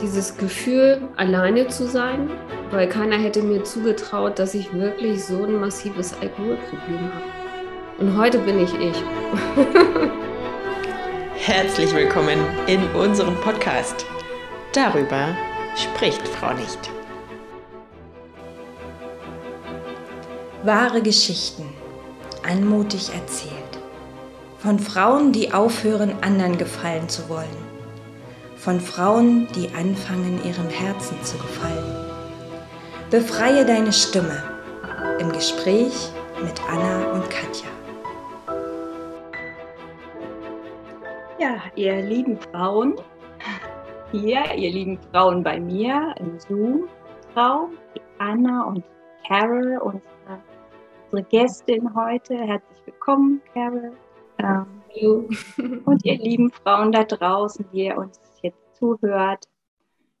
dieses Gefühl, alleine zu sein, weil keiner hätte mir zugetraut, dass ich wirklich so ein massives Alkoholproblem habe. Und heute bin ich ich. Herzlich willkommen in unserem Podcast. Darüber spricht Frau nicht. Wahre Geschichten, anmutig erzählt. Von Frauen, die aufhören, anderen gefallen zu wollen von Frauen, die anfangen, ihrem Herzen zu gefallen. Befreie deine Stimme im Gespräch mit Anna und Katja. Ja, ihr lieben Frauen, hier, ihr lieben Frauen bei mir im Zoom-Raum, Anna und Carol, unsere, unsere Gästin heute. Herzlich willkommen, Carol. Ähm, und ihr lieben Frauen da draußen, die ihr uns zuhört.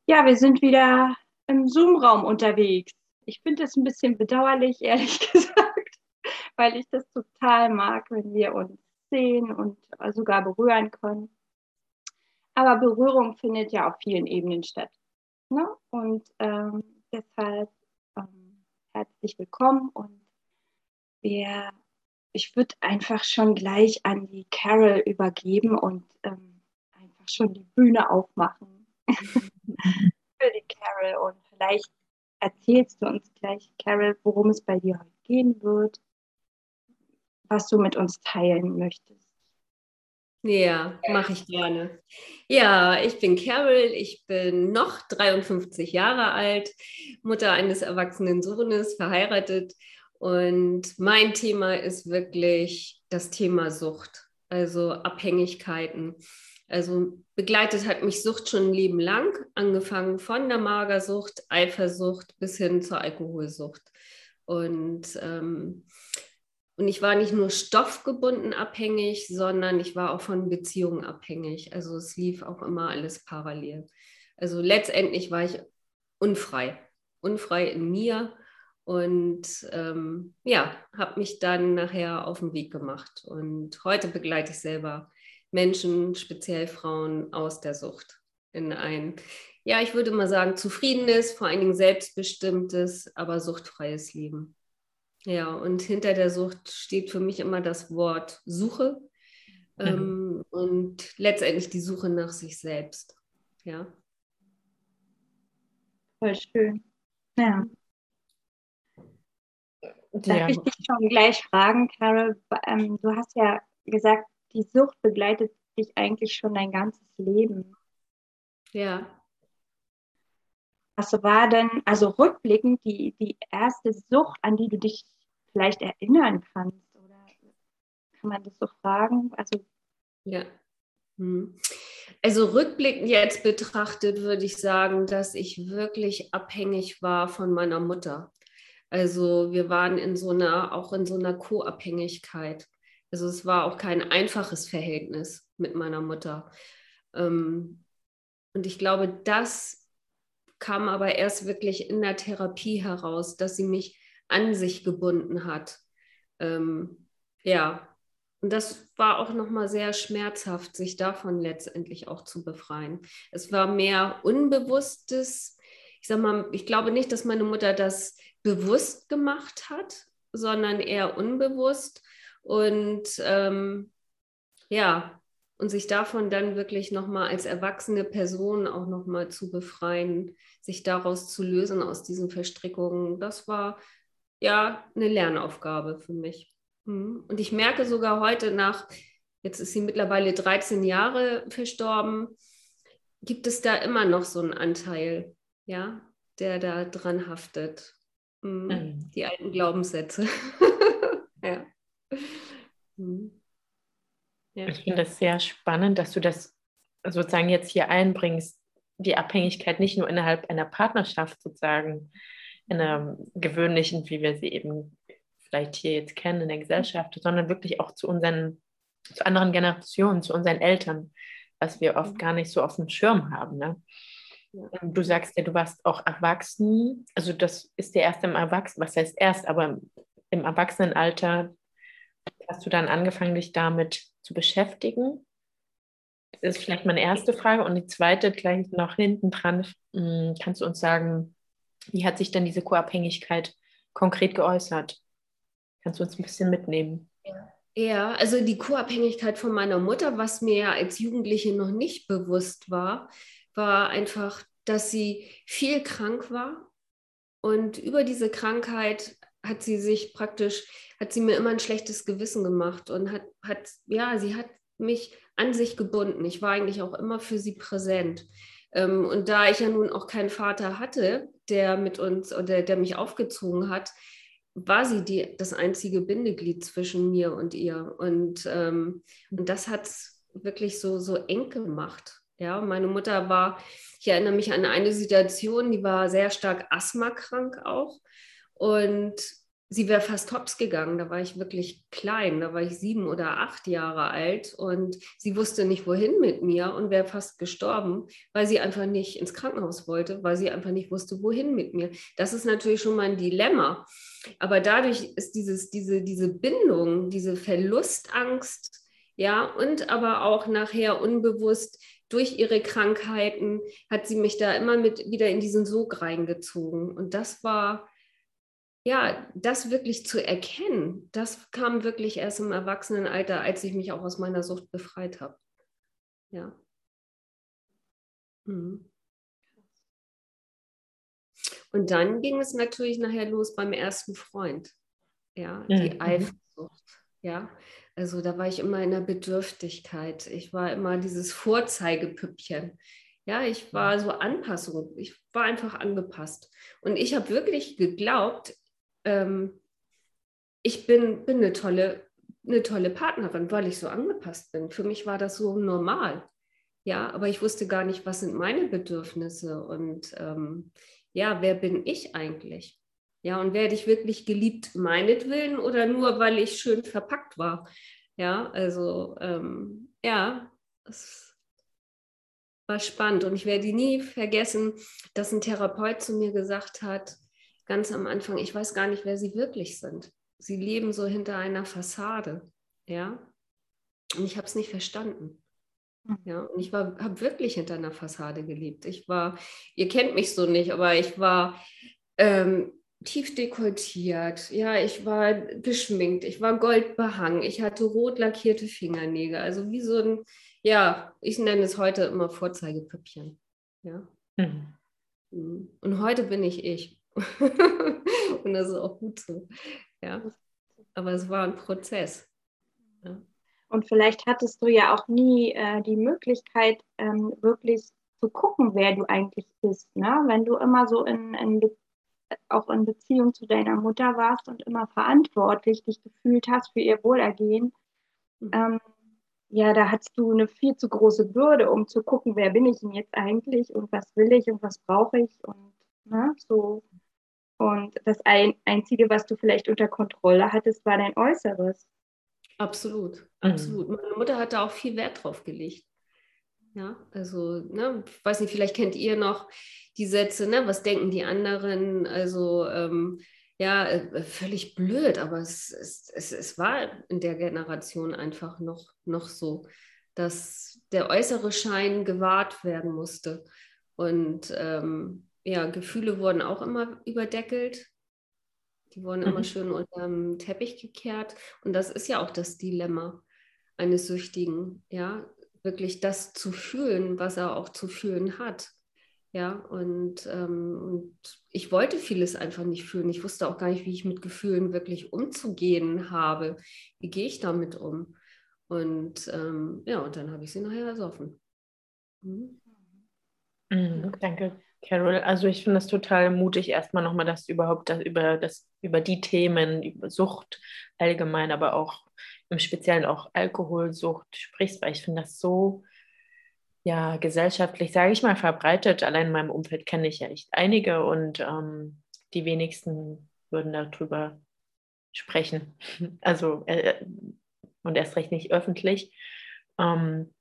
Ja, wir sind wieder im Zoom-Raum unterwegs. Ich finde es ein bisschen bedauerlich, ehrlich gesagt, weil ich das total mag, wenn wir uns sehen und sogar berühren können. Aber Berührung findet ja auf vielen Ebenen statt. Ne? Und ähm, deshalb ähm, herzlich willkommen und wir, ich würde einfach schon gleich an die Carol übergeben und ähm, schon die Bühne aufmachen für die Carol. Und vielleicht erzählst du uns gleich, Carol, worum es bei dir heute gehen wird, was du mit uns teilen möchtest. Ja, mache ich gerne. Ja, ich bin Carol, ich bin noch 53 Jahre alt, Mutter eines erwachsenen Sohnes, verheiratet und mein Thema ist wirklich das Thema Sucht, also Abhängigkeiten. Also begleitet hat mich Sucht schon ein Leben lang, angefangen von der Magersucht, Eifersucht bis hin zur Alkoholsucht. Und, ähm, und ich war nicht nur stoffgebunden abhängig, sondern ich war auch von Beziehungen abhängig. Also es lief auch immer alles parallel. Also letztendlich war ich unfrei, unfrei in mir und ähm, ja, habe mich dann nachher auf den Weg gemacht. Und heute begleite ich selber Menschen, speziell Frauen aus der Sucht in ein, ja, ich würde mal sagen, zufriedenes, vor allen Dingen selbstbestimmtes, aber suchtfreies Leben. Ja, und hinter der Sucht steht für mich immer das Wort Suche mhm. ähm, und letztendlich die Suche nach sich selbst. Ja. Voll schön. Ja. Darf ja. ich dich schon gleich fragen, Carol? Ähm, du hast ja gesagt, die Sucht begleitet dich eigentlich schon dein ganzes Leben. Ja. Was war denn, also rückblickend, die, die erste Sucht, an die du dich vielleicht erinnern kannst? Oder kann man das so fragen? Also, ja. Hm. Also rückblickend jetzt betrachtet würde ich sagen, dass ich wirklich abhängig war von meiner Mutter. Also wir waren in so einer, auch in so einer Co-Abhängigkeit. Also es war auch kein einfaches Verhältnis mit meiner Mutter. Ähm, und ich glaube, das kam aber erst wirklich in der Therapie heraus, dass sie mich an sich gebunden hat. Ähm, ja, und das war auch nochmal sehr schmerzhaft, sich davon letztendlich auch zu befreien. Es war mehr unbewusstes, ich sag mal, ich glaube nicht, dass meine Mutter das bewusst gemacht hat, sondern eher unbewusst. Und ähm, ja, und sich davon dann wirklich nochmal als erwachsene Person auch nochmal zu befreien, sich daraus zu lösen aus diesen Verstrickungen, das war ja eine Lernaufgabe für mich. Mhm. Und ich merke sogar heute nach, jetzt ist sie mittlerweile 13 Jahre verstorben, gibt es da immer noch so einen Anteil, ja, der da dran haftet. Mhm. Mhm. Die alten Glaubenssätze. ja. Mhm. ja. Ich finde das sehr spannend, dass du das sozusagen jetzt hier einbringst, die Abhängigkeit nicht nur innerhalb einer Partnerschaft sozusagen, in einer gewöhnlichen, wie wir sie eben vielleicht hier jetzt kennen in der Gesellschaft, sondern wirklich auch zu unseren, zu anderen Generationen, zu unseren Eltern, was wir oft mhm. gar nicht so auf dem Schirm haben. Ne? Du sagst ja, du warst auch erwachsen, also das ist dir erst im Erwachsenen, was heißt erst, aber im Erwachsenenalter hast du dann angefangen, dich damit zu beschäftigen? Das ist vielleicht meine erste Frage. Und die zweite gleich noch hinten dran. Hm, kannst du uns sagen, wie hat sich denn diese Co-Abhängigkeit konkret geäußert? Kannst du uns ein bisschen mitnehmen? Ja. also die Co-Abhängigkeit von meiner Mutter, was mir als Jugendliche noch nicht bewusst war, war einfach, dass sie viel krank war. Und über diese Krankheit hat sie sich praktisch, hat sie mir immer ein schlechtes Gewissen gemacht und hat, hat ja, sie hat mich an sich gebunden. Ich war eigentlich auch immer für sie präsent. Ähm, und da ich ja nun auch keinen Vater hatte, der mit uns oder der mich aufgezogen hat, war sie die, das einzige Bindeglied zwischen mir und ihr. Und, ähm, und das hat es wirklich so, so eng gemacht. Ja, meine Mutter war, ich erinnere mich an eine Situation, die war sehr stark asthmakrank auch. Und sie wäre fast hops gegangen. Da war ich wirklich klein, da war ich sieben oder acht Jahre alt und sie wusste nicht, wohin mit mir und wäre fast gestorben, weil sie einfach nicht ins Krankenhaus wollte, weil sie einfach nicht wusste, wohin mit mir. Das ist natürlich schon mal ein Dilemma. Aber dadurch ist dieses, diese, diese Bindung, diese Verlustangst, ja, und aber auch nachher unbewusst durch ihre Krankheiten hat sie mich da immer mit wieder in diesen Sog reingezogen. Und das war ja, das wirklich zu erkennen, das kam wirklich erst im Erwachsenenalter, als ich mich auch aus meiner Sucht befreit habe. Ja. Mhm. Und dann ging es natürlich nachher los beim ersten Freund. Ja, die mhm. Eifersucht. Ja, also da war ich immer in der Bedürftigkeit. Ich war immer dieses Vorzeigepüppchen. Ja, ich war so Anpassung. Ich war einfach angepasst. Und ich habe wirklich geglaubt, ähm, ich bin, bin eine, tolle, eine tolle Partnerin, weil ich so angepasst bin. Für mich war das so normal. Ja, aber ich wusste gar nicht, was sind meine Bedürfnisse und ähm, ja, wer bin ich eigentlich? Ja, und werde ich wirklich geliebt meinetwillen oder nur, weil ich schön verpackt war? Ja, also ähm, ja, es war spannend und ich werde nie vergessen, dass ein Therapeut zu mir gesagt hat, ganz am Anfang, ich weiß gar nicht, wer sie wirklich sind. Sie leben so hinter einer Fassade, ja. Und ich habe es nicht verstanden. Hm. Ja, und ich habe wirklich hinter einer Fassade gelebt. Ich war, ihr kennt mich so nicht, aber ich war ähm, tief dekoltiert. Ja, ich war geschminkt, ich war goldbehangen, ich hatte rot lackierte Fingernägel. Also wie so ein, ja, ich nenne es heute immer Vorzeigepüppchen. Ja. Mhm. mhm. Und heute bin ich ich. und das ist auch gut so. Ja. Aber es war ein Prozess. Ja. Und vielleicht hattest du ja auch nie äh, die Möglichkeit, ähm, wirklich zu gucken, wer du eigentlich bist. Ne? Wenn du immer so in, in auch in Beziehung zu deiner Mutter warst und immer verantwortlich dich gefühlt hast für ihr Wohlergehen, mhm. ähm, ja, da hattest du eine viel zu große Bürde, um zu gucken, wer bin ich denn jetzt eigentlich und was will ich und was brauche ich und ne, so und das ein, Einzige, was du vielleicht unter Kontrolle hattest, war dein Äußeres. Absolut, mhm. absolut. Mhm. Meine Mutter hat da auch viel Wert drauf gelegt. Ja, also, ne, ich weiß nicht, vielleicht kennt ihr noch die Sätze, ne, was denken die anderen? Also, ähm, ja, äh, völlig blöd, aber es, es, es, es war in der Generation einfach noch, noch so, dass der äußere Schein gewahrt werden musste. Und ähm, ja, Gefühle wurden auch immer überdeckelt. Die wurden mhm. immer schön unter dem Teppich gekehrt. Und das ist ja auch das Dilemma eines Süchtigen, ja, wirklich das zu fühlen, was er auch zu fühlen hat. Ja, und, ähm, und ich wollte vieles einfach nicht fühlen. Ich wusste auch gar nicht, wie ich mit Gefühlen wirklich umzugehen habe. Wie gehe ich damit um? Und ähm, ja, und dann habe ich sie nachher ersoffen. Mhm. Mhm, danke. Carol, also ich finde es total mutig, erstmal nochmal das überhaupt das, über, das, über die Themen, über Sucht allgemein, aber auch im Speziellen auch Alkoholsucht sprichst, weil ich finde das so ja, gesellschaftlich, sage ich mal, verbreitet. Allein in meinem Umfeld kenne ich ja echt einige und ähm, die wenigsten würden darüber sprechen. Also äh, und erst recht nicht öffentlich. Ähm,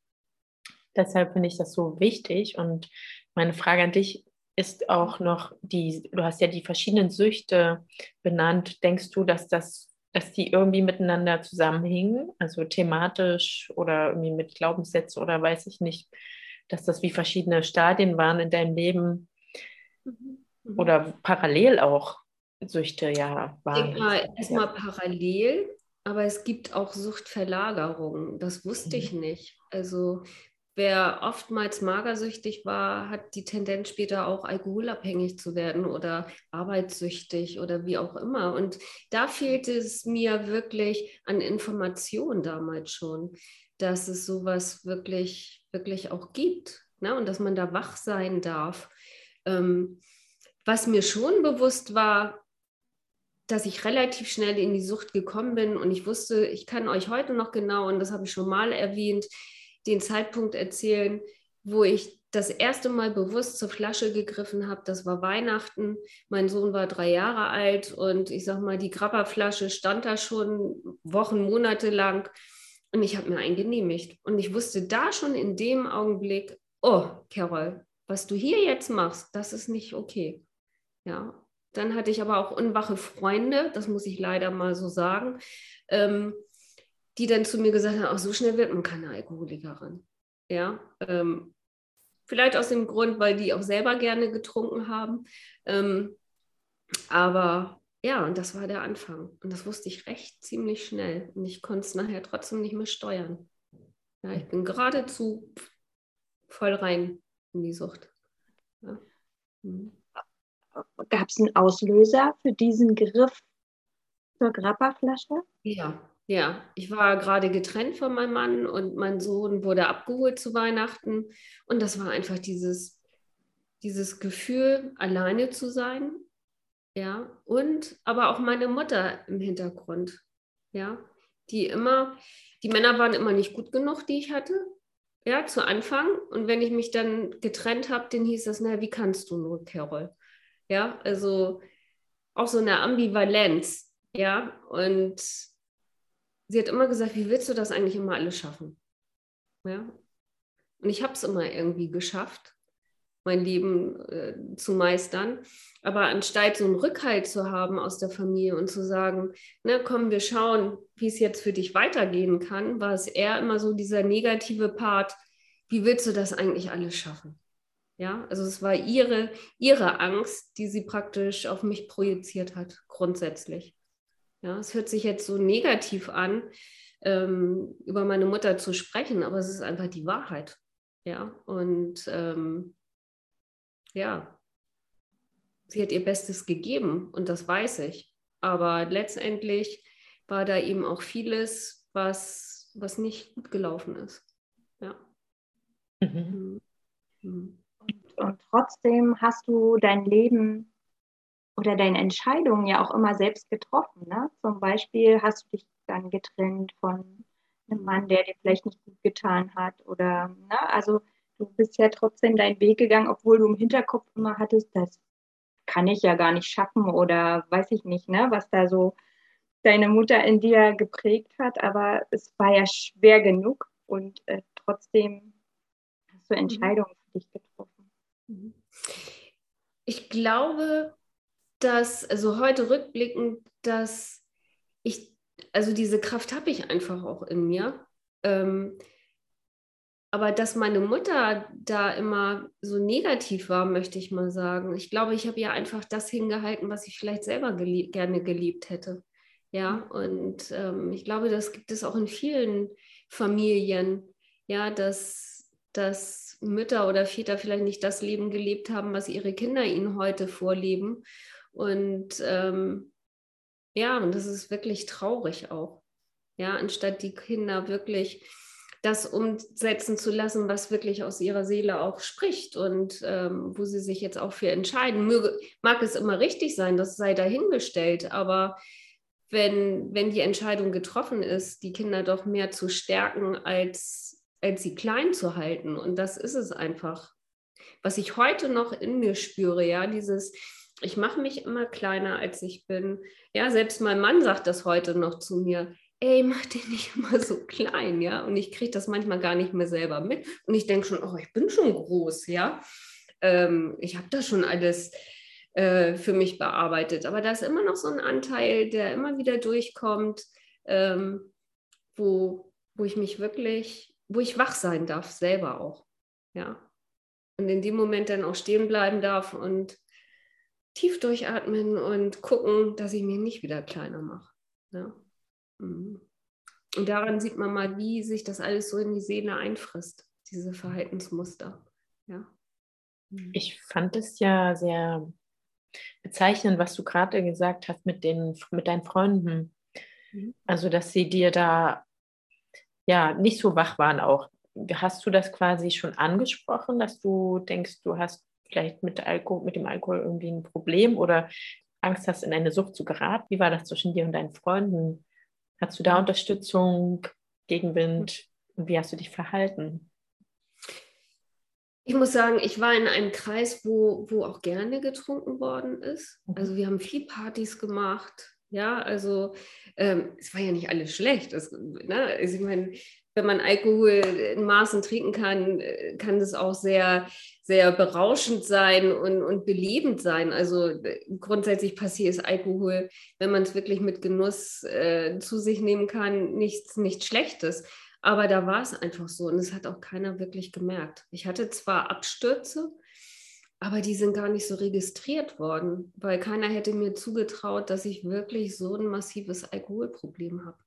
deshalb finde ich das so wichtig und meine Frage an dich ist auch noch die, du hast ja die verschiedenen Süchte benannt. Denkst du, dass das dass die irgendwie miteinander zusammenhingen, also thematisch oder irgendwie mit Glaubenssätzen oder weiß ich nicht, dass das wie verschiedene Stadien waren in deinem Leben mhm. mhm. oder parallel auch Süchte ja waren. Erstmal ja. parallel, aber es gibt auch Suchtverlagerungen. Das wusste mhm. ich nicht. Also wer oftmals magersüchtig war, hat die Tendenz später auch alkoholabhängig zu werden oder arbeitssüchtig oder wie auch immer. Und da fehlte es mir wirklich an Informationen damals schon, dass es sowas wirklich, wirklich auch gibt ne? und dass man da wach sein darf. Ähm, was mir schon bewusst war, dass ich relativ schnell in die Sucht gekommen bin und ich wusste, ich kann euch heute noch genau, und das habe ich schon mal erwähnt, den Zeitpunkt erzählen, wo ich das erste Mal bewusst zur Flasche gegriffen habe. Das war Weihnachten. Mein Sohn war drei Jahre alt und ich sag mal, die Grapperflasche stand da schon Wochen, Monate lang und ich habe mir einen genehmigt. Und ich wusste da schon in dem Augenblick, oh, Carol, was du hier jetzt machst, das ist nicht okay. Ja. Dann hatte ich aber auch unwache Freunde, das muss ich leider mal so sagen. Ähm, die dann zu mir gesagt haben, auch so schnell wird man keine Alkoholikerin. Ja, ähm, vielleicht aus dem Grund, weil die auch selber gerne getrunken haben. Ähm, aber ja, und das war der Anfang. Und das wusste ich recht ziemlich schnell. Und ich konnte es nachher trotzdem nicht mehr steuern. Ja, ich bin geradezu voll rein in die Sucht. Ja. Mhm. Gab es einen Auslöser für diesen Griff zur Grapperflasche? Ja, ja, ich war gerade getrennt von meinem Mann und mein Sohn wurde abgeholt zu Weihnachten. Und das war einfach dieses, dieses Gefühl, alleine zu sein. Ja, und aber auch meine Mutter im Hintergrund. Ja, die immer, die Männer waren immer nicht gut genug, die ich hatte. Ja, zu Anfang. Und wenn ich mich dann getrennt habe, dann hieß das, na, wie kannst du nur, Carol? Ja, also auch so eine Ambivalenz. Ja, und sie hat immer gesagt, wie willst du das eigentlich immer alles schaffen? Ja? Und ich habe es immer irgendwie geschafft, mein Leben äh, zu meistern. Aber anstatt so einen Rückhalt zu haben aus der Familie und zu sagen, na komm, wir schauen, wie es jetzt für dich weitergehen kann, war es eher immer so dieser negative Part, wie willst du das eigentlich alles schaffen? Ja, also es war ihre, ihre Angst, die sie praktisch auf mich projiziert hat, grundsätzlich. Ja, es hört sich jetzt so negativ an, ähm, über meine Mutter zu sprechen, aber es ist einfach die Wahrheit. Ja, und ähm, ja, sie hat ihr Bestes gegeben und das weiß ich. Aber letztendlich war da eben auch vieles, was, was nicht gut gelaufen ist. Ja. Mhm. Mhm. Und, und trotzdem hast du dein Leben oder deine Entscheidungen ja auch immer selbst getroffen. Ne? Zum Beispiel hast du dich dann getrennt von einem Mann, der dir vielleicht nicht gut getan hat. Oder, ne? also du bist ja trotzdem deinen Weg gegangen, obwohl du im Hinterkopf immer hattest, das kann ich ja gar nicht schaffen oder weiß ich nicht, ne? was da so deine Mutter in dir geprägt hat. Aber es war ja schwer genug und äh, trotzdem hast du mhm. Entscheidungen für dich getroffen. Ich glaube, dass, also heute rückblickend, dass ich, also diese Kraft habe ich einfach auch in mir. Ähm, aber dass meine Mutter da immer so negativ war, möchte ich mal sagen. Ich glaube, ich habe ja einfach das hingehalten, was ich vielleicht selber gelieb, gerne geliebt hätte. Ja, und ähm, ich glaube, das gibt es auch in vielen Familien, ja, dass, dass Mütter oder Väter vielleicht nicht das Leben gelebt haben, was ihre Kinder ihnen heute vorleben. Und ähm, ja, und das ist wirklich traurig auch. Ja, anstatt die Kinder wirklich das umsetzen zu lassen, was wirklich aus ihrer Seele auch spricht und ähm, wo sie sich jetzt auch für entscheiden. Möge, mag es immer richtig sein, das sei dahingestellt, aber wenn, wenn die Entscheidung getroffen ist, die Kinder doch mehr zu stärken, als, als sie klein zu halten. Und das ist es einfach. Was ich heute noch in mir spüre, ja, dieses, ich mache mich immer kleiner, als ich bin. Ja, selbst mein Mann sagt das heute noch zu mir. Ey, mach dich nicht immer so klein, ja. Und ich kriege das manchmal gar nicht mehr selber mit. Und ich denke schon, oh, ich bin schon groß, ja. Ähm, ich habe da schon alles äh, für mich bearbeitet. Aber da ist immer noch so ein Anteil, der immer wieder durchkommt, ähm, wo, wo ich mich wirklich, wo ich wach sein darf, selber auch. Ja. Und in dem Moment dann auch stehen bleiben darf und tief durchatmen und gucken, dass ich mich nicht wieder kleiner mache. Ja. Mhm. Und daran sieht man mal, wie sich das alles so in die Seele einfrisst, diese Verhaltensmuster. Ja. Mhm. Ich fand es ja sehr bezeichnend, was du gerade gesagt hast mit, den, mit deinen Freunden. Mhm. Also, dass sie dir da ja nicht so wach waren auch. Hast du das quasi schon angesprochen, dass du denkst, du hast vielleicht mit, Alkohol, mit dem Alkohol irgendwie ein Problem oder Angst hast, in eine Sucht zu geraten? Wie war das zwischen dir und deinen Freunden? Hast du da Unterstützung, Gegenwind und wie hast du dich verhalten? Ich muss sagen, ich war in einem Kreis, wo, wo auch gerne getrunken worden ist. Mhm. Also wir haben viel Partys gemacht. Ja, also ähm, es war ja nicht alles schlecht. Das, ne? also ich meine, wenn man Alkohol in Maßen trinken kann, kann das auch sehr, sehr berauschend sein und, und belebend sein. Also äh, grundsätzlich passiert es Alkohol, wenn man es wirklich mit Genuss äh, zu sich nehmen kann, nichts, nichts Schlechtes. Aber da war es einfach so und es hat auch keiner wirklich gemerkt. Ich hatte zwar Abstürze, aber die sind gar nicht so registriert worden, weil keiner hätte mir zugetraut, dass ich wirklich so ein massives Alkoholproblem habe.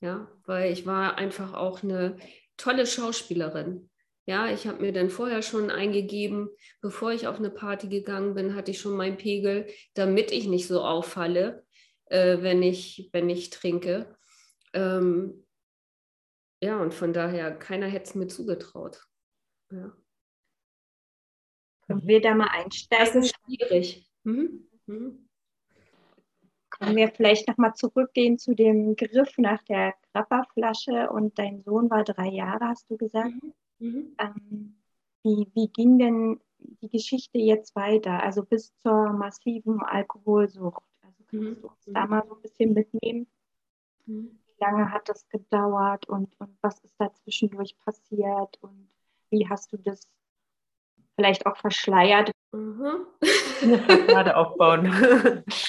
Ja, weil ich war einfach auch eine tolle Schauspielerin. Ja, ich habe mir dann vorher schon eingegeben, bevor ich auf eine Party gegangen bin, hatte ich schon meinen Pegel, damit ich nicht so auffalle, äh, wenn, ich, wenn ich trinke. Ähm, ja, und von daher, keiner hätte es mir zugetraut. Ja. Können wir da mal einsteigen? Das ist schwierig. Mhm. Mhm. Können wir vielleicht nochmal zurückgehen zu dem Griff nach der Grapperflasche und dein Sohn war drei Jahre, hast du gesagt. Mhm. mhm. Ähm, wie, wie ging denn die Geschichte jetzt weiter, also bis zur massiven Alkoholsucht? Also kannst mhm. du uns da mal so ein bisschen mitnehmen? Mhm. Wie lange hat das gedauert und, und was ist da zwischendurch passiert und wie hast du das vielleicht auch verschleiert. Mhm. Eine Fassade aufbauen.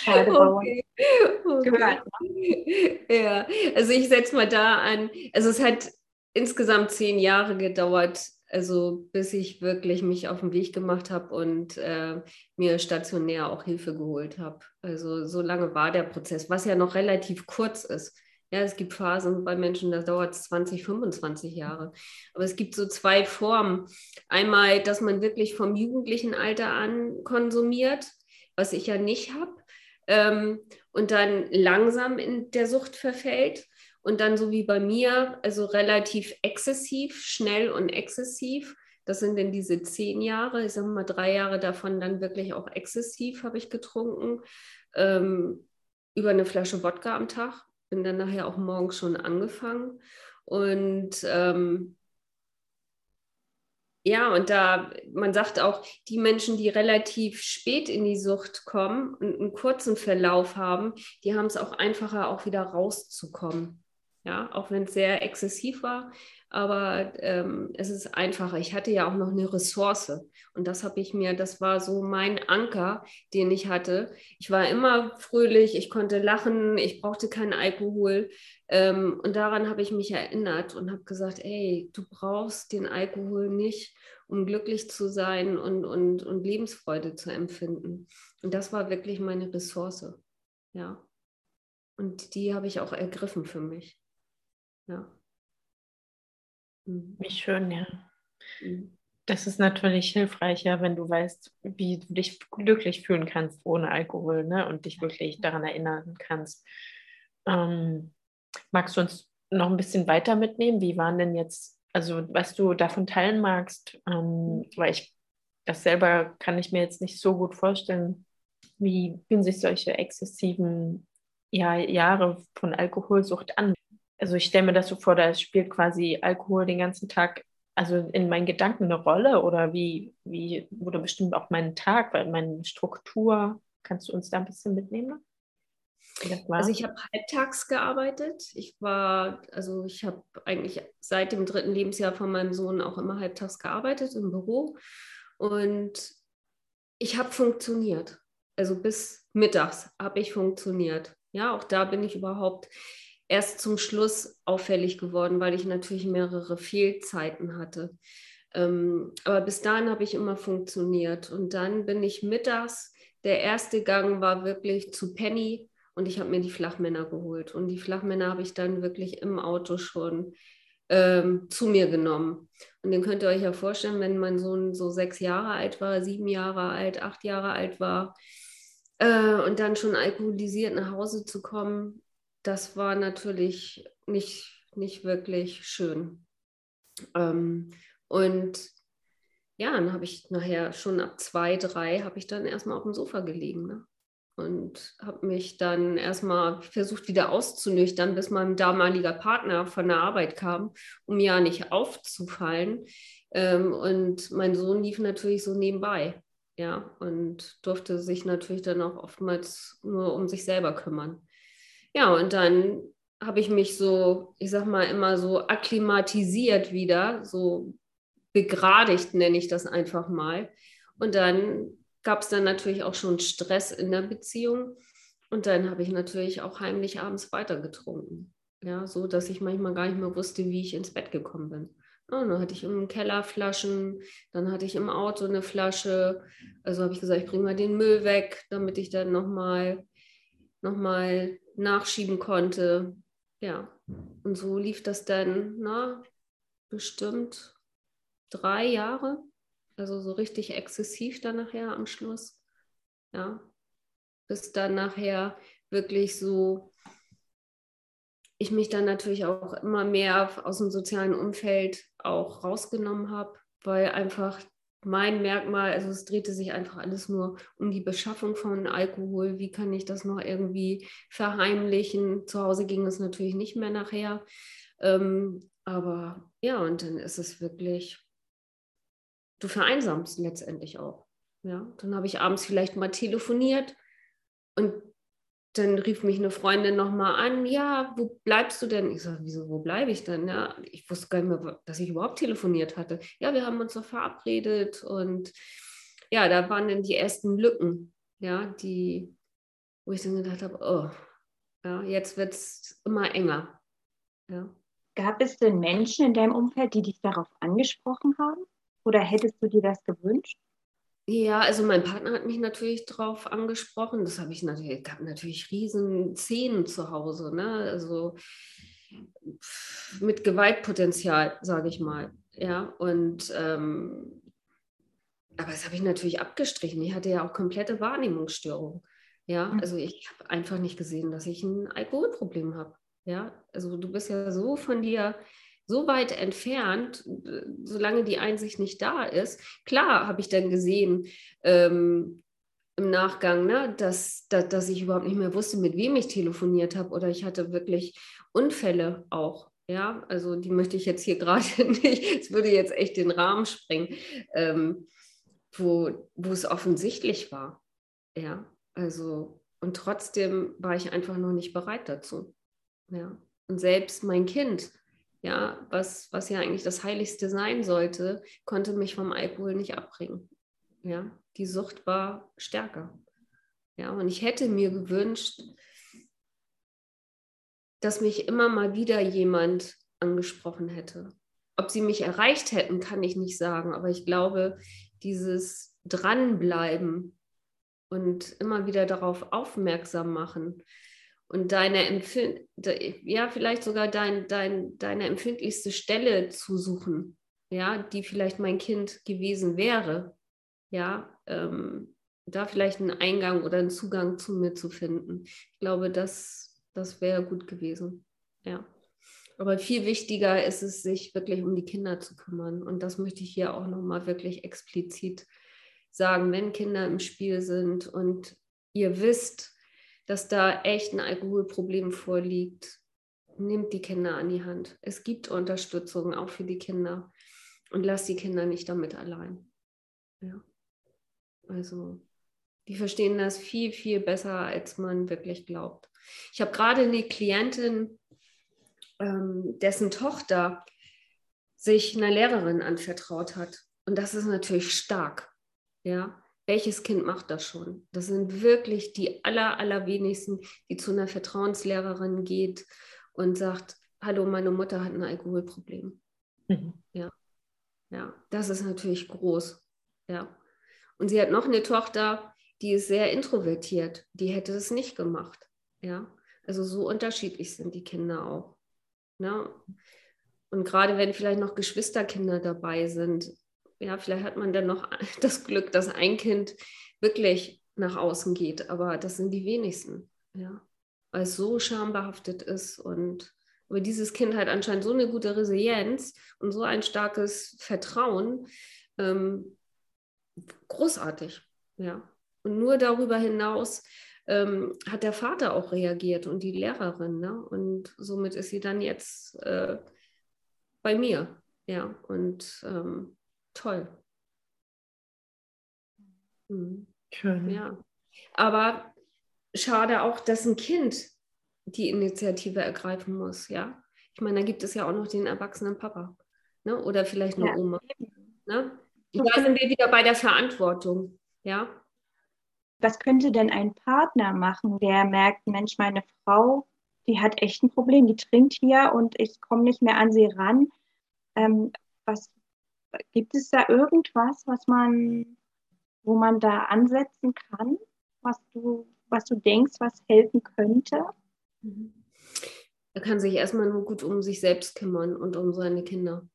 Okay. Okay. Ja, also ich setze mal da an. Also es hat insgesamt zehn Jahre gedauert, also bis ich wirklich mich auf den Weg gemacht habe und äh, mir stationär auch Hilfe geholt habe. Also so lange war der Prozess, was ja noch relativ kurz ist. Ja, es gibt Phasen bei Menschen, da dauert es 20, 25 Jahre. Aber es gibt so zwei Formen. Einmal, dass man wirklich vom jugendlichen Alter an konsumiert, was ich ja nicht habe, ähm, und dann langsam in der Sucht verfällt. Und dann so wie bei mir, also relativ exzessiv, schnell und exzessiv. Das sind dann diese zehn Jahre, ich sage mal drei Jahre davon dann wirklich auch exzessiv habe ich getrunken. Ähm, über eine Flasche Wodka am Tag bin dann nachher auch morgens schon angefangen. Und ähm, ja, und da, man sagt auch, die Menschen, die relativ spät in die Sucht kommen und einen kurzen Verlauf haben, die haben es auch einfacher, auch wieder rauszukommen. Ja, auch wenn es sehr exzessiv war, aber ähm, es ist einfacher. Ich hatte ja auch noch eine Ressource und das habe ich mir, das war so mein Anker, den ich hatte. Ich war immer fröhlich, ich konnte lachen, ich brauchte keinen Alkohol ähm, und daran habe ich mich erinnert und habe gesagt, ey, du brauchst den Alkohol nicht, um glücklich zu sein und, und, und Lebensfreude zu empfinden. Und das war wirklich meine Ressource. Ja. Und die habe ich auch ergriffen für mich. Ja. Mhm. Wie schön, ja. Mhm. Das ist natürlich hilfreicher, wenn du weißt, wie du dich glücklich fühlen kannst ohne Alkohol ne? und dich wirklich daran erinnern kannst. Ähm, magst du uns noch ein bisschen weiter mitnehmen? Wie waren denn jetzt, also was du davon teilen magst, ähm, weil ich das selber kann ich mir jetzt nicht so gut vorstellen. Wie fühlen sich solche exzessiven ja, Jahre von Alkoholsucht an? Also ich stelle mir das so vor, da spielt quasi Alkohol den ganzen Tag, also in meinen Gedanken eine Rolle oder wie, wie oder bestimmt auch meinen Tag, weil meine Struktur, kannst du uns da ein bisschen mitnehmen? Also ich habe halbtags gearbeitet. Ich war, also ich habe eigentlich seit dem dritten Lebensjahr von meinem Sohn auch immer halbtags gearbeitet im Büro und ich habe funktioniert. Also bis mittags habe ich funktioniert. Ja, auch da bin ich überhaupt erst zum Schluss auffällig geworden, weil ich natürlich mehrere Fehlzeiten hatte. Ähm, aber bis dahin habe ich immer funktioniert. Und dann bin ich mittags, der erste Gang war wirklich zu Penny und ich habe mir die Flachmänner geholt. Und die Flachmänner habe ich dann wirklich im Auto schon ähm, zu mir genommen. Und den könnt ihr euch ja vorstellen, wenn mein Sohn so sechs Jahre alt war, sieben Jahre alt, acht Jahre alt war äh, und dann schon alkoholisiert nach Hause zu kommen, das war natürlich nicht, nicht wirklich schön. Ähm, und ja, dann habe ich nachher schon ab zwei, drei, habe ich dann erstmal auf dem Sofa gelegen. Ne? Und habe mich dann erstmal versucht, wieder auszunüchtern, bis mein damaliger Partner von der Arbeit kam, um ja nicht aufzufallen. Ähm, und mein Sohn lief natürlich so nebenbei. Ja, und durfte sich natürlich dann auch oftmals nur um sich selber kümmern. Ja, und dann habe ich mich so, ich sag mal, immer so akklimatisiert wieder, so begradigt nenne ich das einfach mal. Und dann gab es dann natürlich auch schon Stress in der Beziehung. Und dann habe ich natürlich auch heimlich abends weitergetrunken. Ja, so dass ich manchmal gar nicht mehr wusste, wie ich ins Bett gekommen bin. Und dann hatte ich im Keller Flaschen, dann hatte ich im Auto eine Flasche. Also habe ich gesagt, ich bringe mal den Müll weg, damit ich dann nochmal noch mal nachschieben konnte. Ja, und so lief das dann, na, bestimmt drei Jahre, also so richtig exzessiv dann nachher am Schluss. Ja, bis dann nachher wirklich so, ich mich dann natürlich auch immer mehr aus dem sozialen Umfeld auch rausgenommen habe, weil einfach mein Merkmal, also es drehte sich einfach alles nur um die Beschaffung von Alkohol. Wie kann ich das noch irgendwie verheimlichen? Zu Hause ging es natürlich nicht mehr nachher. Ähm, aber ja, und dann ist es wirklich du vereinsamst letztendlich auch. Ja, dann habe ich abends vielleicht mal telefoniert und dann rief mich eine Freundin nochmal an, ja, wo bleibst du denn? Ich sage, wieso, wo bleibe ich denn? Ja, ich wusste gar nicht mehr, dass ich überhaupt telefoniert hatte. Ja, wir haben uns noch verabredet und ja, da waren dann die ersten Lücken, ja, die, wo ich dann gedacht habe, oh, ja, jetzt wird es immer enger. Ja. Gab es denn Menschen in deinem Umfeld, die dich darauf angesprochen haben? Oder hättest du dir das gewünscht? Ja, also mein Partner hat mich natürlich darauf angesprochen. Das habe ich natürlich, gab natürlich riesen Szenen zu Hause, ne? Also mit Gewaltpotenzial, sage ich mal. Ja, und ähm, aber das habe ich natürlich abgestrichen. Ich hatte ja auch komplette Wahrnehmungsstörung. Ja, mhm. also ich habe einfach nicht gesehen, dass ich ein Alkoholproblem habe. Ja, also du bist ja so von dir so weit entfernt, solange die Einsicht nicht da ist. Klar habe ich dann gesehen ähm, im Nachgang, ne, dass, dass, dass ich überhaupt nicht mehr wusste, mit wem ich telefoniert habe oder ich hatte wirklich Unfälle auch. Ja, also die möchte ich jetzt hier gerade nicht, es würde jetzt echt den Rahmen sprengen, ähm, wo, wo es offensichtlich war. Ja, also und trotzdem war ich einfach noch nicht bereit dazu. Ja, und selbst mein Kind ja, was, was ja eigentlich das Heiligste sein sollte, konnte mich vom Alkohol nicht abbringen. Ja, die Sucht war stärker. Ja, und ich hätte mir gewünscht, dass mich immer mal wieder jemand angesprochen hätte. Ob sie mich erreicht hätten, kann ich nicht sagen, aber ich glaube, dieses Dranbleiben und immer wieder darauf aufmerksam machen, und deine Empfind ja, vielleicht sogar dein, dein, deine empfindlichste Stelle zu suchen, ja, die vielleicht mein Kind gewesen wäre, ja, ähm, da vielleicht einen Eingang oder einen Zugang zu mir zu finden. Ich glaube, das, das wäre gut gewesen, ja. Aber viel wichtiger ist es, sich wirklich um die Kinder zu kümmern. Und das möchte ich hier auch nochmal wirklich explizit sagen, wenn Kinder im Spiel sind und ihr wisst, dass da echt ein Alkoholproblem vorliegt, nimmt die Kinder an die Hand. Es gibt Unterstützung auch für die Kinder und lasst die Kinder nicht damit allein. Ja. Also, die verstehen das viel, viel besser, als man wirklich glaubt. Ich habe gerade eine Klientin, ähm, dessen Tochter sich einer Lehrerin anvertraut hat. Und das ist natürlich stark. Ja, welches Kind macht das schon? Das sind wirklich die aller, allerwenigsten, die zu einer Vertrauenslehrerin geht und sagt, hallo, meine Mutter hat ein Alkoholproblem. Mhm. Ja. Ja, das ist natürlich groß. Ja. Und sie hat noch eine Tochter, die ist sehr introvertiert. Die hätte es nicht gemacht. Ja. Also so unterschiedlich sind die Kinder auch. Ja. Und gerade wenn vielleicht noch Geschwisterkinder dabei sind, ja, vielleicht hat man dann noch das Glück, dass ein Kind wirklich nach außen geht, aber das sind die wenigsten, ja, weil es so schambehaftet ist und aber dieses Kind hat anscheinend so eine gute Resilienz und so ein starkes Vertrauen, ähm, großartig, ja. Und nur darüber hinaus ähm, hat der Vater auch reagiert und die Lehrerin, ne? Und somit ist sie dann jetzt äh, bei mir, ja. Und ähm, toll. Mhm. Schön. Ja. Aber schade auch, dass ein Kind die Initiative ergreifen muss, ja. Ich meine, da gibt es ja auch noch den erwachsenen Papa. Ne? Oder vielleicht eine ja. Oma. Ne? Da sind wir wieder bei der Verantwortung, ja. Was könnte denn ein Partner machen, der merkt, Mensch, meine Frau, die hat echt ein Problem, die trinkt hier und ich komme nicht mehr an sie ran. Ähm, was, Gibt es da irgendwas, was man, wo man da ansetzen kann, was du, was du denkst, was helfen könnte? Er kann sich erstmal nur gut um sich selbst kümmern und um seine Kinder.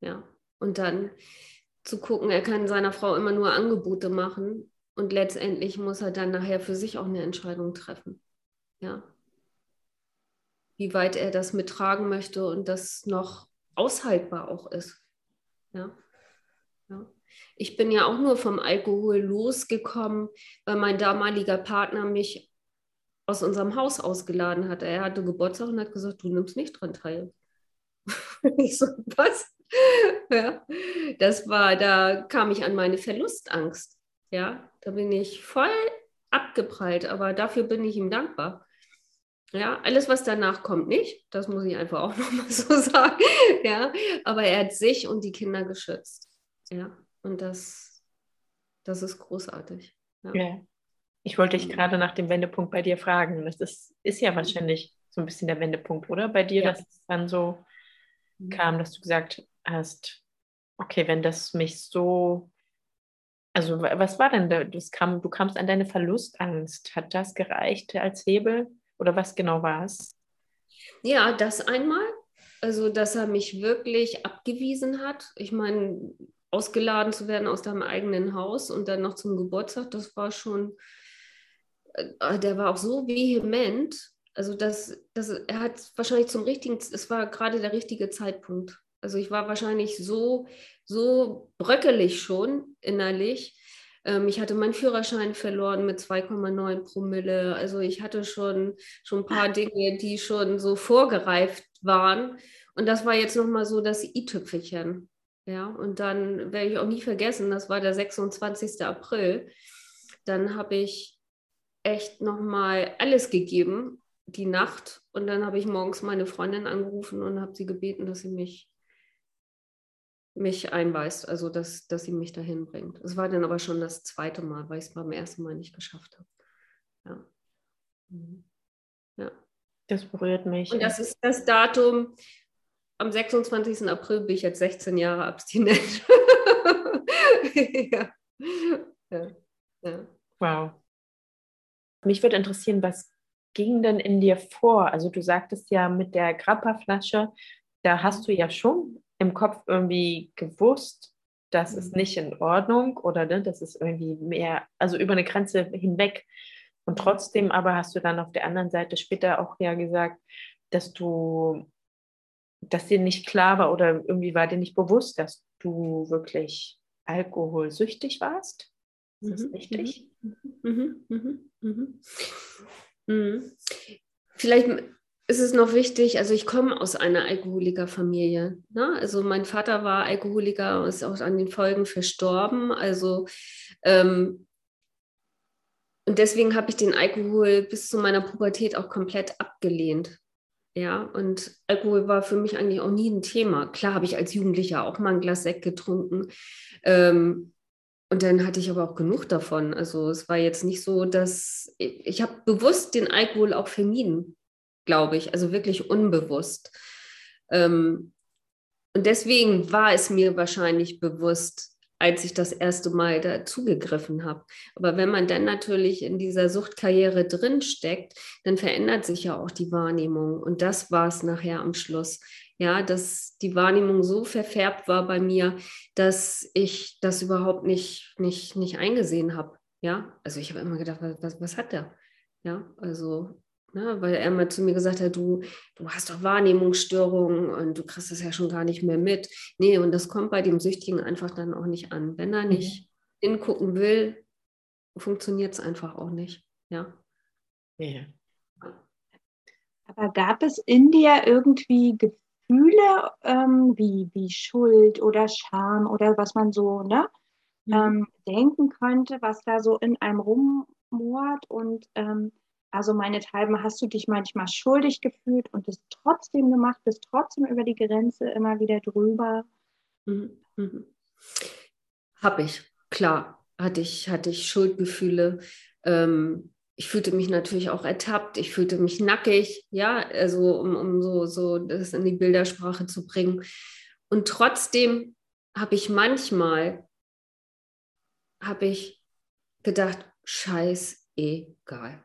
Ja. Und dann zu gucken, er kann seiner Frau immer nur Angebote machen und letztendlich muss er dann nachher für sich auch eine Entscheidung treffen. Ja. Wie weit er das mittragen möchte und das noch aushaltbar auch ist. Ja. Ja. Ich bin ja auch nur vom Alkohol losgekommen, weil mein damaliger Partner mich aus unserem Haus ausgeladen hat. Er hatte Geburtstag und hat gesagt, du nimmst nicht dran teil. ich so, was? ja, das war, da kam ich an meine Verlustangst. Ja, da bin ich voll abgeprallt, aber dafür bin ich ihm dankbar. Ja, alles, was danach kommt, nicht. Das muss ich einfach auch nochmal so sagen. Ja, aber er hat sich und die Kinder geschützt. Ja, und das, das ist großartig. Ja. ja. Ich wollte dich gerade nach dem Wendepunkt bei dir fragen. Das ist, ist ja wahrscheinlich so ein bisschen der Wendepunkt, oder? Bei dir, ja. dass es dann so mhm. kam, dass du gesagt hast, okay, wenn das mich so, also was war denn da? Das kam, du kamst an deine Verlustangst. Hat das gereicht als Hebel oder was genau war es? Ja, das einmal. Also, dass er mich wirklich abgewiesen hat. Ich meine, ausgeladen zu werden aus deinem eigenen Haus und dann noch zum Geburtstag, das war schon, äh, der war auch so vehement. Also das, das, er hat wahrscheinlich zum richtigen, es war gerade der richtige Zeitpunkt. Also ich war wahrscheinlich so, so bröckelig schon innerlich. Ähm, ich hatte meinen Führerschein verloren mit 2,9 Promille. Also ich hatte schon, schon ein paar Dinge, die schon so vorgereift waren. Und das war jetzt nochmal so das i-Tüpfelchen. Ja, und dann werde ich auch nie vergessen, das war der 26. April. Dann habe ich echt nochmal alles gegeben, die Nacht. Und dann habe ich morgens meine Freundin angerufen und habe sie gebeten, dass sie mich, mich einweist, also dass, dass sie mich dahin bringt. Es war dann aber schon das zweite Mal, weil ich es beim ersten Mal nicht geschafft habe. Ja. Mhm. ja. Das berührt mich. Und das ist das Datum, am 26. April bin ich jetzt 16 Jahre abstinent. ja. Ja. Ja. Wow. Mich würde interessieren, was ging denn in dir vor? Also du sagtest ja mit der Grappa-Flasche, da hast du ja schon im Kopf irgendwie gewusst, das ist mhm. nicht in Ordnung oder ne, das ist irgendwie mehr, also über eine Grenze hinweg. Und trotzdem aber hast du dann auf der anderen Seite später auch ja gesagt, dass du dass dir nicht klar war oder irgendwie war dir nicht bewusst, dass du wirklich alkoholsüchtig warst? Ist das mhm. richtig? Mhm. Mhm. mhm. mhm. Vielleicht ist es noch wichtig, also ich komme aus einer Alkoholikerfamilie. Ne? Also mein Vater war Alkoholiker und ist auch an den Folgen verstorben. Also ähm, und deswegen habe ich den Alkohol bis zu meiner Pubertät auch komplett abgelehnt. Ja, und Alkohol war für mich eigentlich auch nie ein Thema. Klar habe ich als Jugendlicher auch mal ein Glas Sekt getrunken. Ähm, und dann hatte ich aber auch genug davon. Also es war jetzt nicht so, dass ich, ich habe bewusst den Alkohol auch vermieden, glaube ich, also wirklich unbewusst. Ähm, und deswegen war es mir wahrscheinlich bewusst, als ich das erste Mal dazugegriffen habe. Aber wenn man dann natürlich in dieser Suchtkarriere drinsteckt, dann verändert sich ja auch die Wahrnehmung. Und das war es nachher am Schluss. Ja, dass die Wahrnehmung so verfärbt war bei mir, dass ich das überhaupt nicht, nicht, nicht eingesehen habe. Ja, also ich habe immer gedacht, was, was hat der? Ja, also Ne, weil er mal zu mir gesagt hat, du, du hast doch Wahrnehmungsstörungen und du kriegst das ja schon gar nicht mehr mit. Nee, und das kommt bei dem Süchtigen einfach dann auch nicht an. Wenn er nicht mhm. hingucken will, funktioniert es einfach auch nicht. Ja. ja. Aber gab es in dir irgendwie Gefühle ähm, wie, wie Schuld oder Scham oder was man so ne, mhm. ähm, denken könnte, was da so in einem rummort und ähm, also meinethalben hast du dich manchmal schuldig gefühlt und es trotzdem gemacht, bist trotzdem über die Grenze immer wieder drüber. Mhm. Mhm. Habe ich, klar, hatte ich, hatte ich Schuldgefühle. Ähm, ich fühlte mich natürlich auch ertappt, ich fühlte mich nackig, ja, also um, um so, so das in die Bildersprache zu bringen. Und trotzdem habe ich manchmal, habe ich gedacht, scheiß egal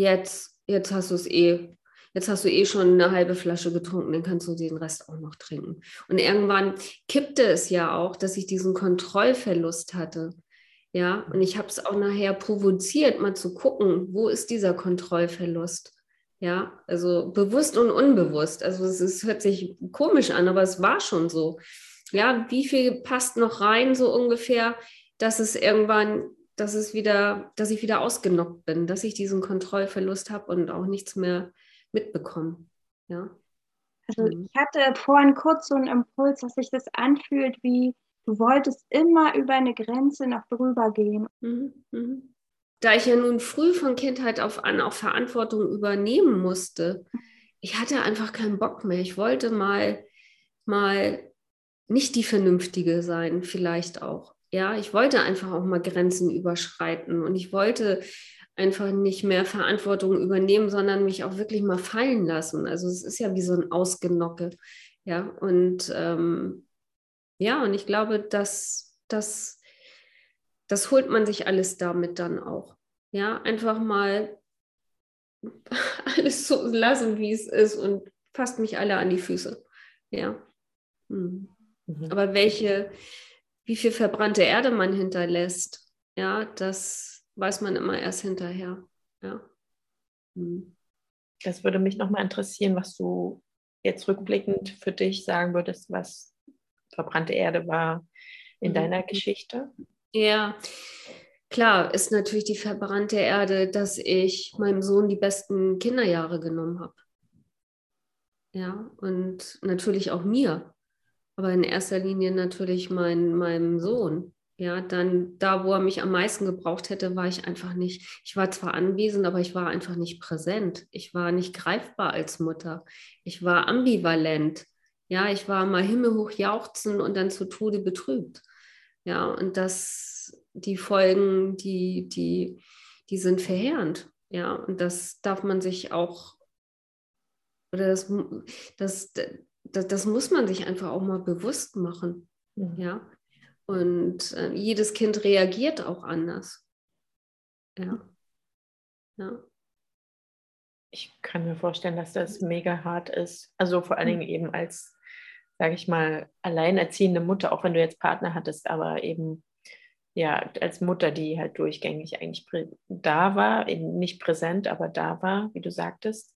jetzt, jetzt hast du es eh, jetzt hast du eh schon eine halbe Flasche getrunken, dann kannst du den Rest auch noch trinken. Und irgendwann kippte es ja auch, dass ich diesen Kontrollverlust hatte. Ja, und ich habe es auch nachher provoziert, mal zu gucken, wo ist dieser Kontrollverlust? Ja, also bewusst und unbewusst. Also es, es hört sich komisch an, aber es war schon so. Ja, wie viel passt noch rein, so ungefähr, dass es irgendwann dass es wieder, dass ich wieder ausgenockt bin, dass ich diesen Kontrollverlust habe und auch nichts mehr mitbekomme. Ja. Also mhm. ich hatte vorhin kurz so einen Impuls, dass sich das anfühlt, wie du wolltest immer über eine Grenze noch drüber gehen. Mhm. Mhm. Da ich ja nun früh von Kindheit auf an auch Verantwortung übernehmen musste, ich hatte einfach keinen Bock mehr. Ich wollte mal, mal nicht die Vernünftige sein, vielleicht auch. Ja, ich wollte einfach auch mal Grenzen überschreiten und ich wollte einfach nicht mehr Verantwortung übernehmen, sondern mich auch wirklich mal fallen lassen. Also es ist ja wie so ein Ausgenocke. Ja, und ähm, ja, und ich glaube, dass das, das holt man sich alles damit dann auch. Ja, einfach mal alles so lassen, wie es ist und fasst mich alle an die Füße. Ja. Hm. Mhm. Aber welche, wie viel verbrannte Erde man hinterlässt, ja, das weiß man immer erst hinterher. Ja. Hm. Das würde mich nochmal interessieren, was du jetzt rückblickend für dich sagen würdest, was verbrannte Erde war in mhm. deiner Geschichte. Ja, klar ist natürlich die verbrannte Erde, dass ich meinem Sohn die besten Kinderjahre genommen habe. Ja, und natürlich auch mir aber in erster Linie natürlich mein, meinem Sohn. Ja, dann da, wo er mich am meisten gebraucht hätte, war ich einfach nicht. Ich war zwar anwesend, aber ich war einfach nicht präsent. Ich war nicht greifbar als Mutter. Ich war ambivalent. Ja, ich war mal himmelhoch jauchzen und dann zu Tode betrübt. Ja, und das, die Folgen, die, die, die sind verheerend. Ja, und das darf man sich auch, oder das, das, das, das muss man sich einfach auch mal bewusst machen. Mhm. Ja. Und äh, jedes Kind reagiert auch anders. Ja. Ja. Ich kann mir vorstellen, dass das mega hart ist. Also vor allen Dingen eben als, sage ich mal, alleinerziehende Mutter, auch wenn du jetzt Partner hattest, aber eben ja, als Mutter, die halt durchgängig eigentlich da war, eben nicht präsent, aber da war, wie du sagtest.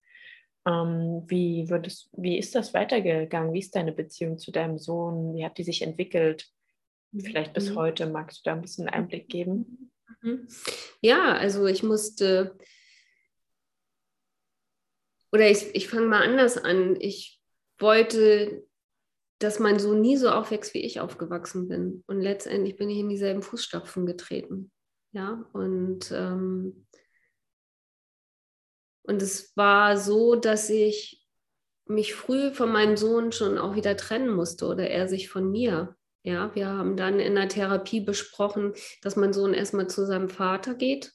Ähm, wie, würdest, wie ist das weitergegangen? Wie ist deine Beziehung zu deinem Sohn? Wie hat die sich entwickelt? Vielleicht bis mhm. heute. Magst du da ein bisschen Einblick geben? Mhm. Ja, also ich musste, oder ich, ich fange mal anders an. Ich wollte, dass mein Sohn nie so aufwächst, wie ich aufgewachsen bin. Und letztendlich bin ich in dieselben Fußstapfen getreten. Ja, und ähm, und es war so, dass ich mich früh von meinem Sohn schon auch wieder trennen musste oder er sich von mir. Ja, wir haben dann in der Therapie besprochen, dass mein Sohn erstmal zu seinem Vater geht.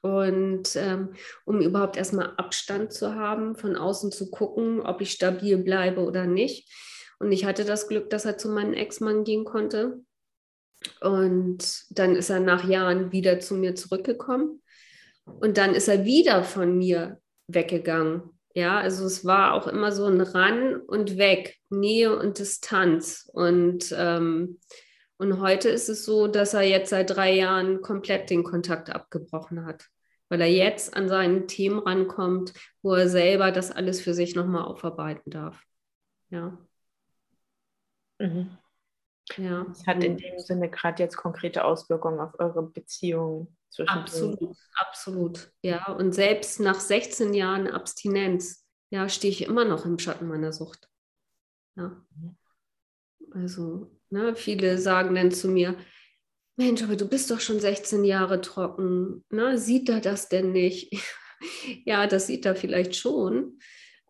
Und ähm, um überhaupt erstmal Abstand zu haben, von außen zu gucken, ob ich stabil bleibe oder nicht. Und ich hatte das Glück, dass er zu meinem Ex-Mann gehen konnte. Und dann ist er nach Jahren wieder zu mir zurückgekommen. Und dann ist er wieder von mir weggegangen. Ja, also es war auch immer so ein Ran und Weg, Nähe und Distanz. Und, ähm, und heute ist es so, dass er jetzt seit drei Jahren komplett den Kontakt abgebrochen hat, weil er jetzt an seinen Themen rankommt, wo er selber das alles für sich nochmal aufarbeiten darf. Ja. Mhm. Ja. Es hat in dem Sinne gerade jetzt konkrete Auswirkungen auf eure Beziehung zwischen Absolut, absolut. Ja, und selbst nach 16 Jahren Abstinenz, ja, stehe ich immer noch im Schatten meiner Sucht. Ja. Also, ne, viele sagen dann zu mir, Mensch, aber du bist doch schon 16 Jahre trocken. Ne? Sieht er das denn nicht? ja, das sieht er vielleicht schon.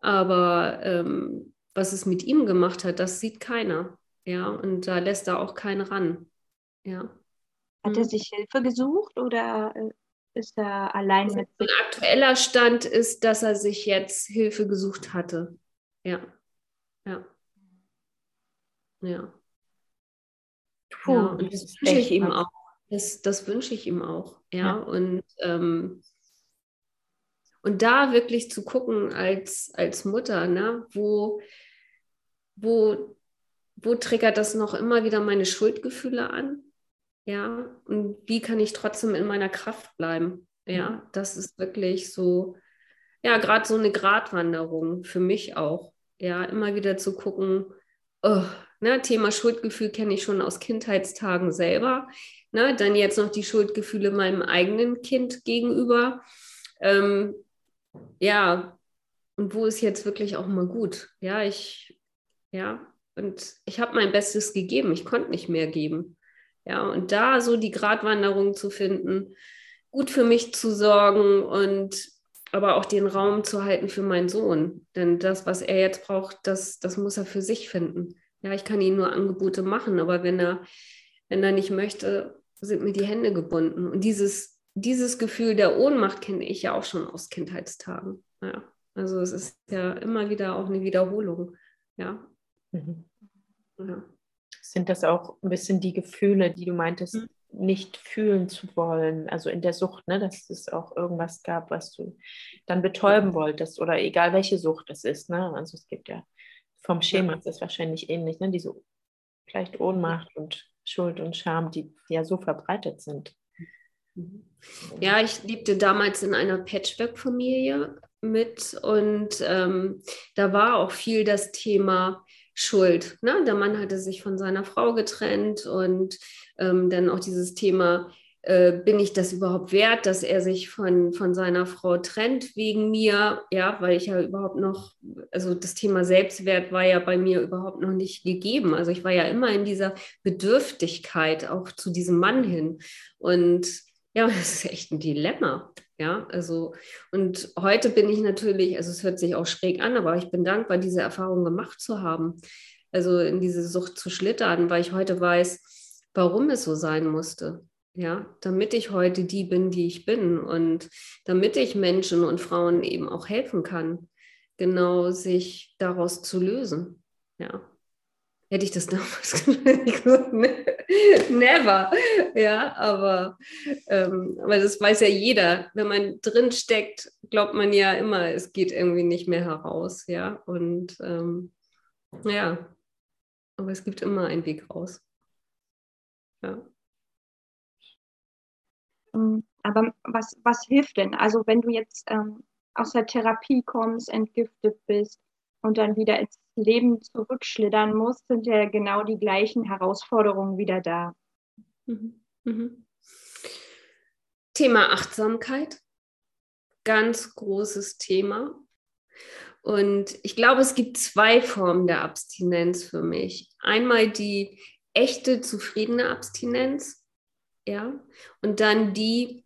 Aber ähm, was es mit ihm gemacht hat, das sieht keiner. Ja, und da lässt er auch keinen ran. Ja. Hat er mhm. sich Hilfe gesucht oder äh, ist er allein also mit? Ein aktueller Stand ist, dass er sich jetzt Hilfe gesucht hatte. Ja. Ja. Ja. Puh, ja und das wünsche ich ihm auch. Das, das wünsche ich ihm auch. Ja. ja. Und, ähm, und da wirklich zu gucken als, als Mutter, ne, wo, wo wo triggert das noch immer wieder meine Schuldgefühle an? Ja, und wie kann ich trotzdem in meiner Kraft bleiben? Ja, mhm. das ist wirklich so, ja, gerade so eine Gratwanderung für mich auch. Ja, immer wieder zu gucken, oh, ne, Thema Schuldgefühl kenne ich schon aus Kindheitstagen selber. Ne, dann jetzt noch die Schuldgefühle meinem eigenen Kind gegenüber. Ähm, ja, und wo ist jetzt wirklich auch mal gut? Ja, ich, ja, und ich habe mein Bestes gegeben. Ich konnte nicht mehr geben. Ja, und da so die Gratwanderung zu finden, gut für mich zu sorgen und aber auch den Raum zu halten für meinen Sohn. Denn das, was er jetzt braucht, das, das muss er für sich finden. Ja, ich kann ihm nur Angebote machen, aber wenn er, wenn er nicht möchte, sind mir die Hände gebunden. Und dieses, dieses Gefühl der Ohnmacht kenne ich ja auch schon aus Kindheitstagen. Ja, also es ist ja immer wieder auch eine Wiederholung. Ja. Mhm. Ja. Sind das auch ein bisschen die Gefühle, die du meintest, mhm. nicht fühlen zu wollen? Also in der Sucht, ne, dass es auch irgendwas gab, was du dann betäuben wolltest oder egal welche Sucht es ist. Ne? Also es gibt ja vom Schema ist das wahrscheinlich ähnlich, ne? diese vielleicht Ohnmacht und Schuld und Scham, die ja so verbreitet sind. Mhm. Ja, ich lebte damals in einer Patchwork-Familie mit und ähm, da war auch viel das Thema Schuld. Ne? Der Mann hatte sich von seiner Frau getrennt und ähm, dann auch dieses Thema, äh, bin ich das überhaupt wert, dass er sich von, von seiner Frau trennt wegen mir? Ja, weil ich ja überhaupt noch, also das Thema Selbstwert war ja bei mir überhaupt noch nicht gegeben. Also ich war ja immer in dieser Bedürftigkeit auch zu diesem Mann hin. Und ja, das ist echt ein Dilemma. Ja, also und heute bin ich natürlich, also es hört sich auch schräg an, aber ich bin dankbar, diese Erfahrung gemacht zu haben. Also in diese Sucht zu schlittern, weil ich heute weiß, warum es so sein musste. Ja, damit ich heute die bin, die ich bin und damit ich Menschen und Frauen eben auch helfen kann, genau sich daraus zu lösen. Ja hätte ich das damals gesagt, ne, never. Ja, aber, ähm, aber das weiß ja jeder. Wenn man drin steckt, glaubt man ja immer, es geht irgendwie nicht mehr heraus. Ja, und ähm, ja, aber es gibt immer einen Weg raus. Ja. Ähm, aber was, was hilft denn? Also wenn du jetzt ähm, aus der Therapie kommst, entgiftet bist und dann wieder ins Leben zurückschlittern muss, sind ja genau die gleichen Herausforderungen wieder da. Mhm. Mhm. Thema Achtsamkeit, ganz großes Thema. Und ich glaube, es gibt zwei Formen der Abstinenz für mich. Einmal die echte, zufriedene Abstinenz, ja, und dann die,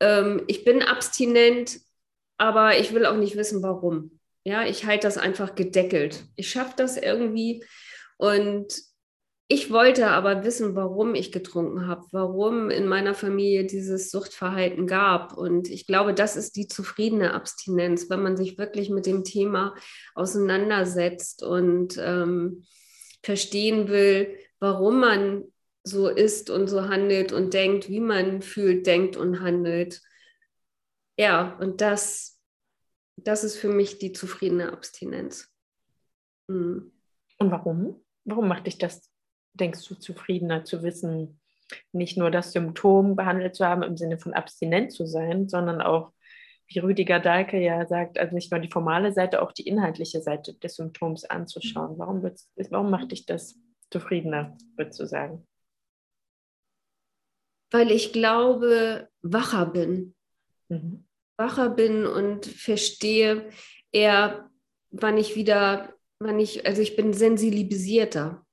ähm, ich bin abstinent, aber ich will auch nicht wissen, warum. Ja, ich halte das einfach gedeckelt. Ich schaffe das irgendwie und ich wollte aber wissen, warum ich getrunken habe, warum in meiner Familie dieses Suchtverhalten gab. Und ich glaube, das ist die zufriedene Abstinenz, wenn man sich wirklich mit dem Thema auseinandersetzt und ähm, verstehen will, warum man so ist und so handelt und denkt, wie man fühlt, denkt und handelt. Ja, und das, das ist für mich die zufriedene Abstinenz. Mhm. Und warum? Warum macht dich das denkst du, zufriedener zu wissen, nicht nur das Symptom behandelt zu haben im Sinne von abstinent zu sein, sondern auch, wie Rüdiger Dahlke ja sagt, also nicht nur die formale Seite, auch die inhaltliche Seite des Symptoms anzuschauen. Warum, warum macht dich das zufriedener, würdest du sagen? Weil ich glaube, wacher bin. Mhm. Wacher bin und verstehe eher, wann ich wieder, wann ich, also ich bin sensibilisierter.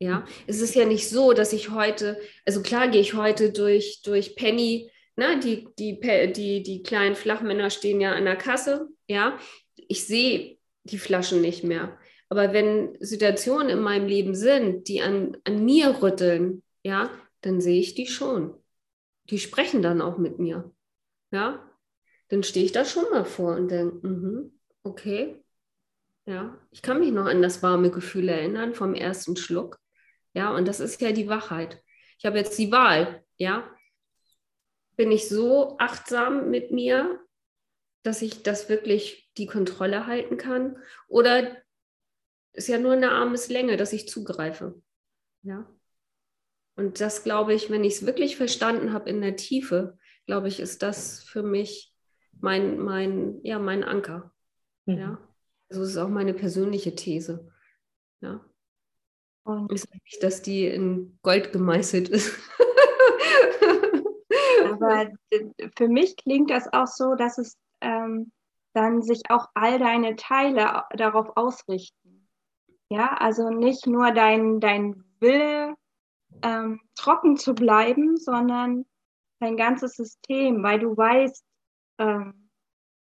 Ja, es ist ja nicht so, dass ich heute, also klar gehe ich heute durch, durch Penny, ne, die, die, die, die kleinen Flachmänner stehen ja an der Kasse, ja, ich sehe die Flaschen nicht mehr. Aber wenn Situationen in meinem Leben sind, die an, an mir rütteln, ja, dann sehe ich die schon. Die sprechen dann auch mit mir. Ja, dann stehe ich da schon mal vor und denke, mm okay, ja, ich kann mich noch an das warme Gefühl erinnern vom ersten Schluck. Ja, und das ist ja die Wachheit. Ich habe jetzt die Wahl, ja. Bin ich so achtsam mit mir, dass ich das wirklich die Kontrolle halten kann? Oder ist ja nur eine Armeslänge, dass ich zugreife. Ja. Und das glaube ich, wenn ich es wirklich verstanden habe in der Tiefe, glaube ich, ist das für mich mein, mein, ja, mein Anker. Mhm. Ja. Also es ist auch meine persönliche These. Ja. Und ich sage nicht, dass die in Gold gemeißelt ist. Aber für mich klingt das auch so, dass es ähm, dann sich auch all deine Teile darauf ausrichten. Ja, also nicht nur dein, dein Wille, ähm, trocken zu bleiben, sondern dein ganzes System, weil du weißt, ähm,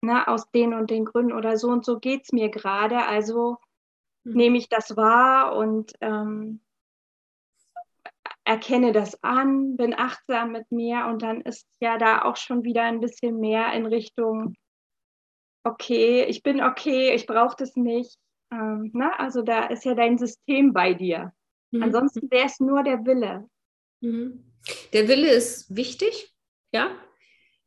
na, aus den und den Gründen oder so und so geht es mir gerade. Also mhm. nehme ich das wahr und ähm, erkenne das an, bin achtsam mit mir und dann ist ja da auch schon wieder ein bisschen mehr in Richtung, okay, ich bin okay, ich brauche das nicht. Ähm, na, also da ist ja dein System bei dir. Mhm. Ansonsten wäre es nur der Wille. Mhm. Der Wille ist wichtig, ja.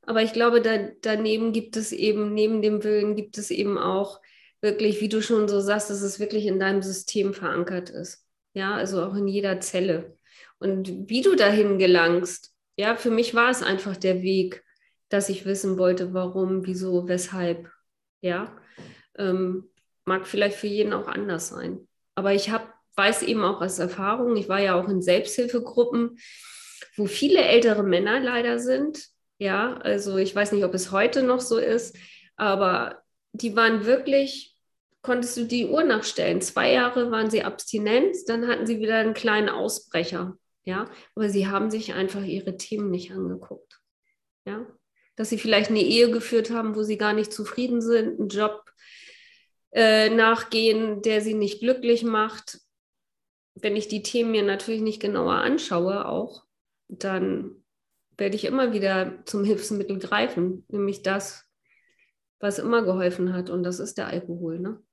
Aber ich glaube, da, daneben gibt es eben, neben dem Willen gibt es eben auch wirklich, wie du schon so sagst, dass es wirklich in deinem System verankert ist. Ja, also auch in jeder Zelle. Und wie du dahin gelangst, ja, für mich war es einfach der Weg, dass ich wissen wollte, warum, wieso, weshalb. Ja, ähm, mag vielleicht für jeden auch anders sein. Aber ich hab, weiß eben auch aus Erfahrung, ich war ja auch in Selbsthilfegruppen, wo viele ältere Männer leider sind. Ja, also ich weiß nicht, ob es heute noch so ist, aber die waren wirklich, konntest du die Uhr nachstellen. Zwei Jahre waren sie abstinent, dann hatten sie wieder einen kleinen Ausbrecher. Ja, aber sie haben sich einfach ihre Themen nicht angeguckt. Ja, dass sie vielleicht eine Ehe geführt haben, wo sie gar nicht zufrieden sind, einen Job äh, nachgehen, der sie nicht glücklich macht. Wenn ich die Themen mir natürlich nicht genauer anschaue, auch, dann werde ich immer wieder zum Hilfsmittel greifen, nämlich das, was immer geholfen hat. Und das ist der Alkohol. Ne?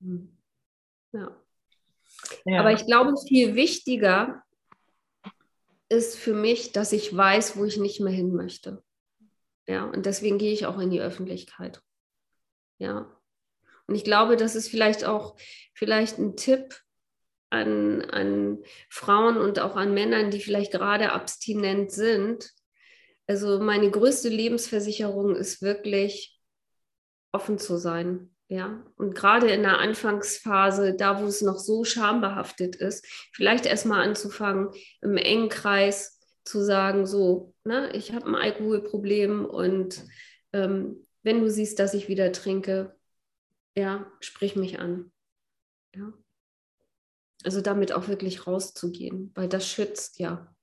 Hm. Ja. ja. Aber ich glaube, viel wichtiger ist für mich, dass ich weiß, wo ich nicht mehr hin möchte. Ja, und deswegen gehe ich auch in die Öffentlichkeit. Ja. Und ich glaube, das ist vielleicht auch vielleicht ein Tipp an, an Frauen und auch an Männern, die vielleicht gerade abstinent sind. Also meine größte Lebensversicherung ist wirklich offen zu sein. Ja, und gerade in der Anfangsphase, da wo es noch so schambehaftet ist, vielleicht erstmal anzufangen, im engen Kreis zu sagen, so, ne, ich habe ein Alkoholproblem und ähm, wenn du siehst, dass ich wieder trinke, ja, sprich mich an. Ja. Also damit auch wirklich rauszugehen, weil das schützt ja. ja.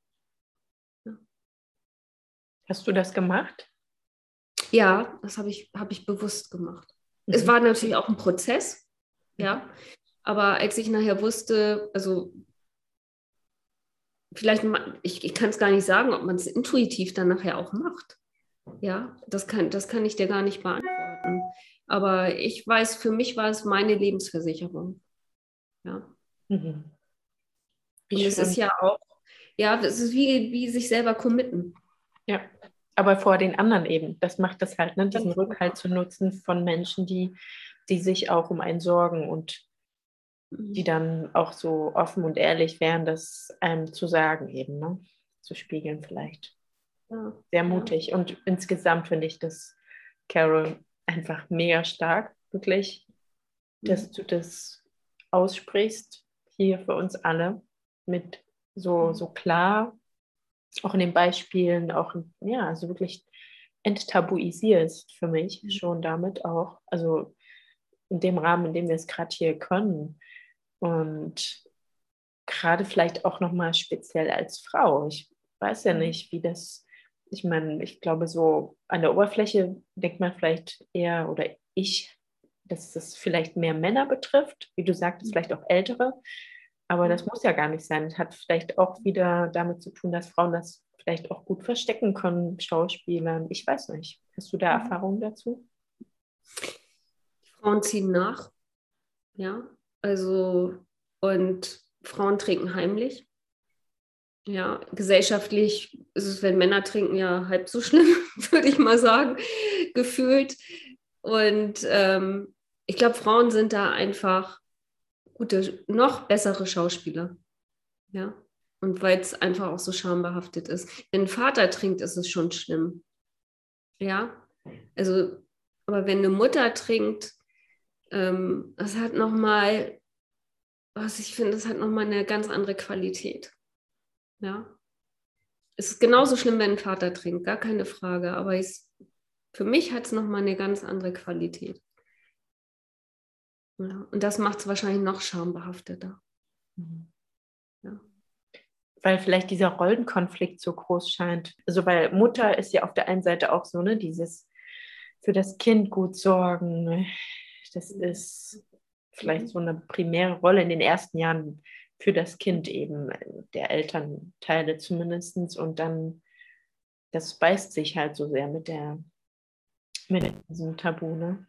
Hast du das gemacht? Ja, das habe ich, hab ich bewusst gemacht. Mhm. Es war natürlich auch ein Prozess, ja. Aber als ich nachher wusste, also vielleicht, ich, ich kann es gar nicht sagen, ob man es intuitiv dann nachher auch macht. Ja, das kann, das kann ich dir gar nicht beantworten. Aber ich weiß, für mich war es meine Lebensversicherung. Ja. Mhm. Und es ist ja auch, ja, es ist wie, wie sich selber committen. Ja, aber vor den anderen eben. Das macht das halt, ne? diesen Rückhalt zu nutzen von Menschen, die, die sich auch um einen sorgen und die mhm. dann auch so offen und ehrlich wären, das einem zu sagen eben, ne? zu spiegeln vielleicht. Ja. Sehr mutig. Ja. Und insgesamt finde ich das, Carol, einfach mega stark, wirklich, dass mhm. du das aussprichst hier für uns alle mit so, mhm. so klar, auch in den Beispielen, auch, ja, also wirklich enttabuisierst für mich mhm. schon damit auch, also in dem Rahmen, in dem wir es gerade hier können. Und gerade vielleicht auch nochmal speziell als Frau. Ich weiß ja nicht, wie das, ich meine, ich glaube, so an der Oberfläche denkt man vielleicht eher, oder ich, dass es vielleicht mehr Männer betrifft, wie du sagtest, mhm. vielleicht auch ältere. Aber das muss ja gar nicht sein. Das hat vielleicht auch wieder damit zu tun, dass Frauen das vielleicht auch gut verstecken können, Schauspielern. Ich weiß nicht. Hast du da mhm. Erfahrungen dazu? Frauen ziehen nach. Ja, also und Frauen trinken heimlich. Ja, gesellschaftlich ist es, wenn Männer trinken, ja halb so schlimm, würde ich mal sagen, gefühlt. Und ähm, ich glaube, Frauen sind da einfach gute, noch bessere Schauspieler. Ja. Und weil es einfach auch so schambehaftet ist. Wenn ein Vater trinkt, ist es schon schlimm. Ja. Also, aber wenn eine Mutter trinkt, ähm, das hat nochmal, was ich finde, das hat nochmal eine ganz andere Qualität. Ja. Es ist genauso schlimm, wenn ein Vater trinkt, gar keine Frage. Aber ich, für mich hat es nochmal eine ganz andere Qualität. Ja, und das macht es wahrscheinlich noch schambehafteter. Mhm. Ja. Weil vielleicht dieser Rollenkonflikt so groß scheint. Also weil Mutter ist ja auf der einen Seite auch so, ne, dieses für das Kind gut sorgen. Das ist vielleicht so eine primäre Rolle in den ersten Jahren für das Kind eben, der Elternteile zumindest. Und dann, das beißt sich halt so sehr mit der mit diesem Tabu, ne?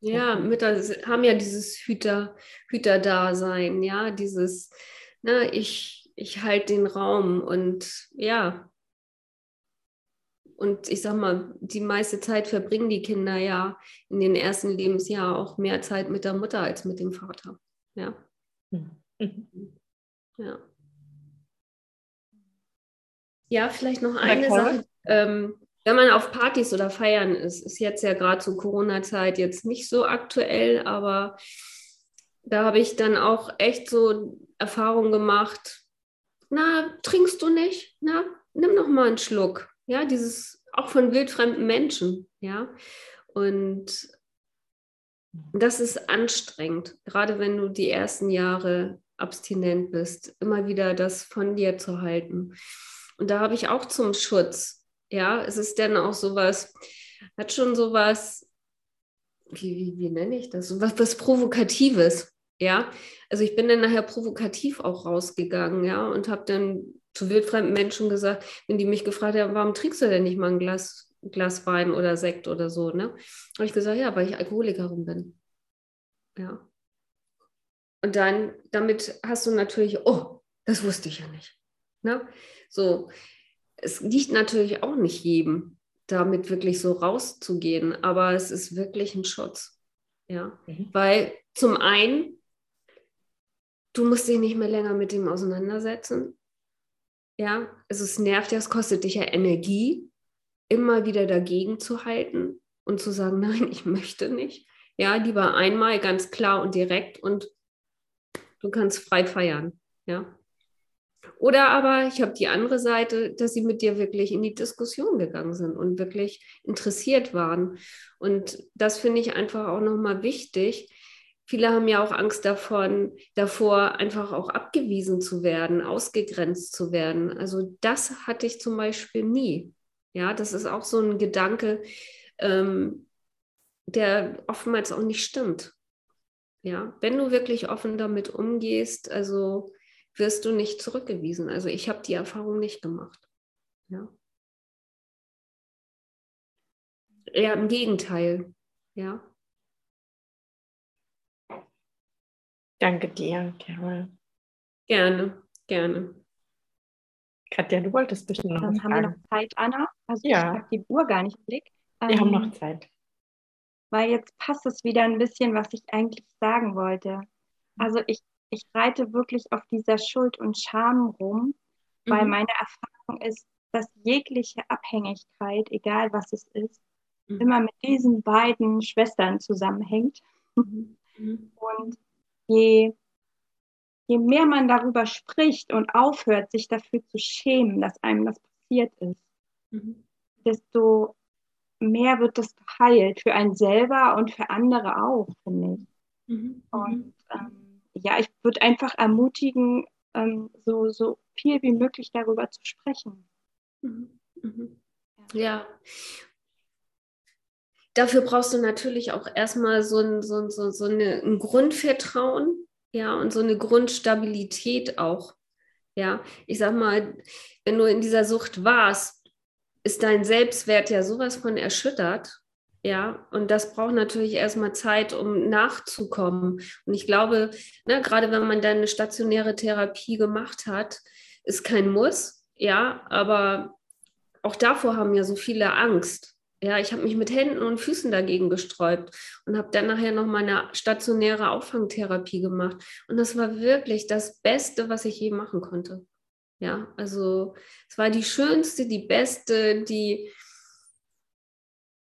Ja, Mütter haben ja dieses Hüter, Hüterdasein, ja, dieses, ne, ich, ich halte den Raum und ja. Und ich sag mal, die meiste Zeit verbringen die Kinder ja in den ersten Lebensjahren auch mehr Zeit mit der Mutter als mit dem Vater. Ja. Mhm. Ja. Ja, vielleicht noch eine Sache. Ähm, wenn man auf Partys oder Feiern ist, ist jetzt ja gerade zur Corona-Zeit jetzt nicht so aktuell, aber da habe ich dann auch echt so Erfahrungen gemacht. Na, trinkst du nicht? Na, nimm noch mal einen Schluck. Ja, dieses auch von wildfremden Menschen. Ja, und das ist anstrengend, gerade wenn du die ersten Jahre abstinent bist, immer wieder das von dir zu halten. Und da habe ich auch zum Schutz ja, es ist dann auch sowas, hat schon sowas, wie, wie, wie nenne ich das? So was, Provokatives. Ja, also ich bin dann nachher provokativ auch rausgegangen, ja, und habe dann zu wildfremden Menschen gesagt, wenn die mich gefragt haben, warum trinkst du denn nicht mal ein Glas, Glas Wein oder Sekt oder so, ne? Habe ich gesagt, ja, weil ich Alkoholikerin bin. Ja. Und dann, damit hast du natürlich, oh, das wusste ich ja nicht. Ne? So, es liegt natürlich auch nicht jedem, damit wirklich so rauszugehen, aber es ist wirklich ein Schutz. Ja, mhm. weil zum einen, du musst dich nicht mehr länger mit dem auseinandersetzen. Ja, also es nervt ja, es kostet dich ja Energie, immer wieder dagegen zu halten und zu sagen, nein, ich möchte nicht. Ja, lieber einmal ganz klar und direkt und du kannst frei feiern. Ja. Oder aber ich habe die andere Seite, dass sie mit dir wirklich in die Diskussion gegangen sind und wirklich interessiert waren. Und das finde ich einfach auch nochmal wichtig. Viele haben ja auch Angst davon, davor, einfach auch abgewiesen zu werden, ausgegrenzt zu werden. Also das hatte ich zum Beispiel nie. Ja, das ist auch so ein Gedanke, ähm, der oftmals auch nicht stimmt. Ja, wenn du wirklich offen damit umgehst, also wirst du nicht zurückgewiesen. Also ich habe die Erfahrung nicht gemacht. Ja. Eher im Gegenteil. Ja. Danke dir, Carol. Gerne, gerne. Katja, du wolltest bestimmt noch Dann haben wir noch Zeit, Anna. Also Ja. ich habe die Uhr gar nicht im Blick. Wir haben Ähm, noch Zeit. weil jetzt passt es wieder ein bisschen, was ich eigentlich sagen wollte. Also ich, ich reite wirklich auf dieser Schuld und Scham rum, weil Mhm. meine Erfahrung ist, dass jegliche Abhängigkeit, egal was es ist, Mhm. immer mit diesen beiden Schwestern zusammenhängt. Mhm. Mhm. Und je, je mehr man darüber spricht und aufhört, sich dafür zu schämen, dass einem das passiert ist, Mhm. desto mehr wird das geheilt für einen selber und für andere auch, finde ich. Mhm. Und ähm, ja, ich würde einfach ermutigen, ähm, so, so viel wie möglich darüber zu sprechen. Mhm. Mhm. Ja. Dafür brauchst du natürlich auch erstmal so ein, so, ein- so, so eine, ein Grundvertrauen, ja, und so eine Grundstabilität auch. Ja, ich sag mal, wenn du in dieser Sucht warst, ist dein Selbstwert ja sowas von erschüttert. Ja, und das braucht natürlich erstmal Zeit, um nachzukommen. Und ich glaube, ne, gerade wenn man dann eine stationäre Therapie gemacht hat, ist kein Muss, ja, aber auch davor haben ja so viele Angst. Ja, ich habe mich mit Händen und Füßen dagegen gesträubt und habe dann nachher noch mal eine stationäre Auffangtherapie gemacht. Und das war wirklich das Beste, was ich je machen konnte. Ja, also es war die schönste, die beste, die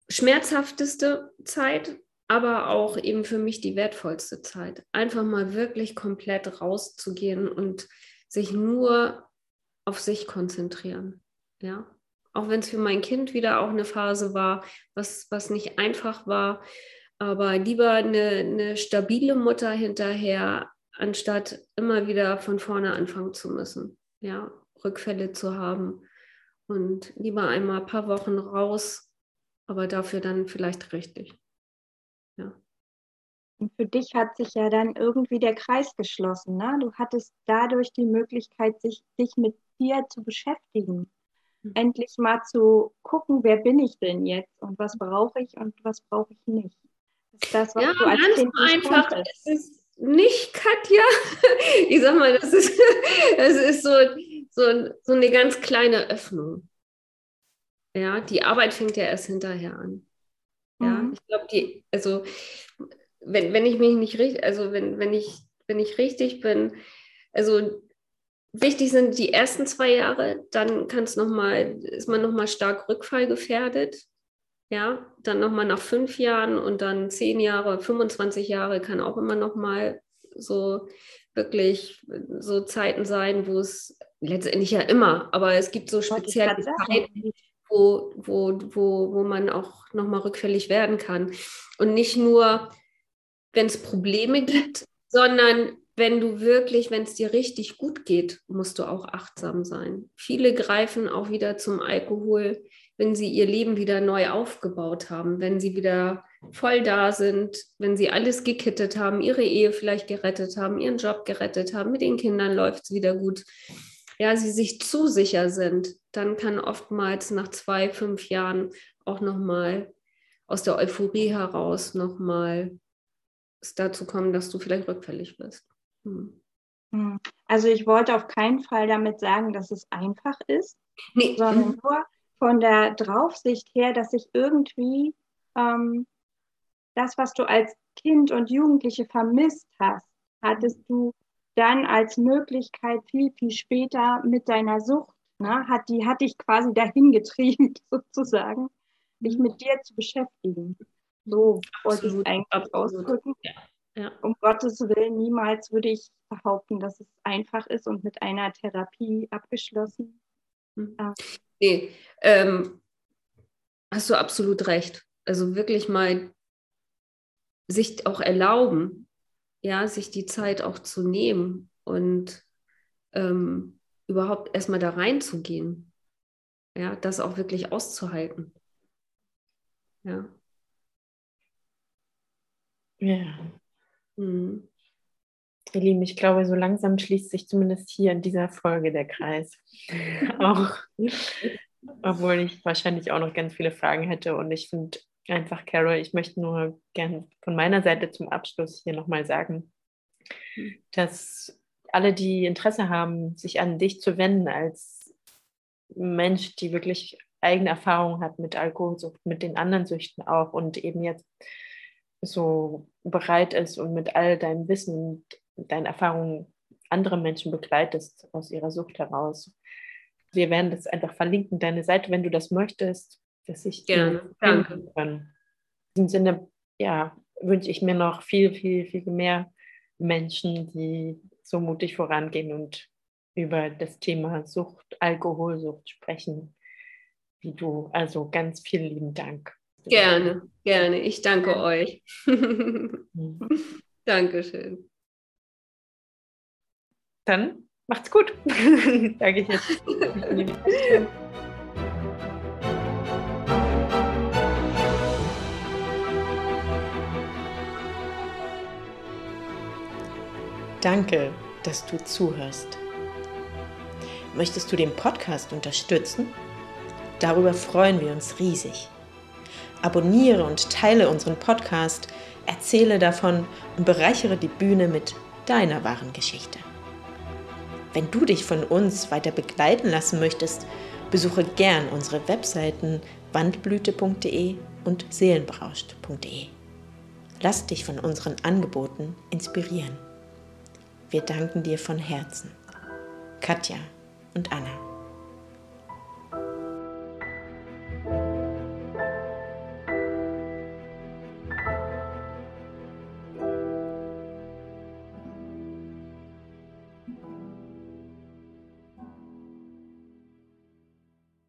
schmerzhafteste Zeit, aber auch eben für mich die wertvollste Zeit. Einfach mal wirklich komplett rauszugehen und sich nur auf sich konzentrieren. Ja, auch wenn es für mein Kind wieder auch eine Phase war, was, was nicht einfach war, aber lieber eine, eine stabile Mutter hinterher, anstatt immer wieder von vorne anfangen zu müssen. Ja, Rückfälle zu haben und lieber einmal ein paar Wochen raus, aber dafür dann vielleicht richtig. Ja. Und für dich hat sich ja dann irgendwie der Kreis geschlossen. Ne? Du hattest dadurch die Möglichkeit, sich, dich mit dir zu beschäftigen. Mhm. Endlich mal zu gucken, wer bin ich denn jetzt und was brauche ich und was brauche ich nicht. Das ist das, was Ja, ganz einfach konntest. ist es nicht, Katja. Ich sag mal, das ist, das ist so, so, so eine ganz kleine Öffnung. Ja, die Arbeit fängt ja erst hinterher an. Ja, Mhm. ich glaube, die, also wenn, wenn ich mich nicht richtig, also wenn, wenn ich, wenn ich richtig bin, also wichtig sind die ersten zwei Jahre, dann kann es noch mal, ist man nochmal stark rückfallgefährdet. Ja, dann nochmal nach fünf Jahren und dann zehn Jahre, 25 Jahre kann auch immer nochmal so wirklich so Zeiten sein, wo es letztendlich ja immer, aber es gibt so spezielle. Zeiten, wo, wo, wo, wo man auch nochmal rückfällig werden kann. Und nicht nur, wenn es Probleme gibt, sondern wenn du wirklich, wenn es dir richtig gut geht, musst du auch achtsam sein. Viele greifen auch wieder zum Alkohol, wenn sie ihr Leben wieder neu aufgebaut haben, wenn sie wieder voll da sind, wenn sie alles gekittet haben, ihre Ehe vielleicht gerettet haben, ihren Job gerettet haben, mit den Kindern läuft es wieder gut. Ja, sie sich zu sicher sind, dann kann oftmals nach zwei, fünf Jahren auch nochmal aus der Euphorie heraus nochmal es dazu kommen, dass du vielleicht rückfällig wirst. Hm. Hm. Also ich wollte auf keinen Fall damit sagen, dass es einfach ist, Nee, sondern mhm. nur von der Draufsicht her, dass ich irgendwie ähm, das, was du als Kind und Jugendliche vermisst hast, hattest du dann als Möglichkeit viel, viel später mit deiner Sucht. Ne? Hat, die hat dich quasi dahin getrieben, sozusagen, dich mit dir zu beschäftigen. So wollte ich es eigentlich ausdrücken. Ja. Um Gottes Willen, niemals würde ich behaupten, dass es einfach ist und mit einer Therapie abgeschlossen. Hm. Ähm, Nee, ähm, hast du absolut recht. Also wirklich mal sich auch erlauben, ja, sich die Zeit auch zu nehmen und ähm, überhaupt erstmal da reinzugehen. Ja, das auch wirklich auszuhalten. Ja. Ja. Mhm. Ihr Lieben, ich glaube, so langsam schließt sich zumindest hier in dieser Folge der Kreis. auch, obwohl ich wahrscheinlich auch noch ganz viele Fragen hätte. Und ich finde einfach, Carol, ich möchte nur gerne von meiner Seite zum Abschluss hier nochmal sagen, dass alle, die Interesse haben, sich an dich zu wenden als Mensch, die wirklich eigene Erfahrungen hat mit Alkoholsucht, mit den anderen Süchten auch und eben jetzt so bereit ist und mit all deinem Wissen und deinen Erfahrungen andere Menschen begleitest aus ihrer Sucht heraus. Wir werden das einfach verlinken, deine Seite, wenn du das möchtest, dass ich gerne danke. Kann. In diesem Sinne, ja, wünsche ich mir noch viel, viel, viel mehr Menschen, die so mutig vorangehen und über das Thema Sucht, Alkoholsucht sprechen, wie du. Also ganz vielen lieben Dank. Gerne, gerne. Ich danke euch. Mhm. Dankeschön. Dann macht's gut, sage ich jetzt. Danke, dass du zuhörst. Möchtest du den Podcast unterstützen? Darüber freuen wir uns riesig. Abonniere und teile unseren Podcast, erzähle davon und bereichere die Bühne mit deiner wahren Geschichte. Wenn du dich von uns weiter begleiten lassen möchtest, besuche gern unsere Webseiten wandblüte.de und seelenberauscht.de. Lass dich von unseren Angeboten inspirieren. Wir danken dir von Herzen. Katja und Anna.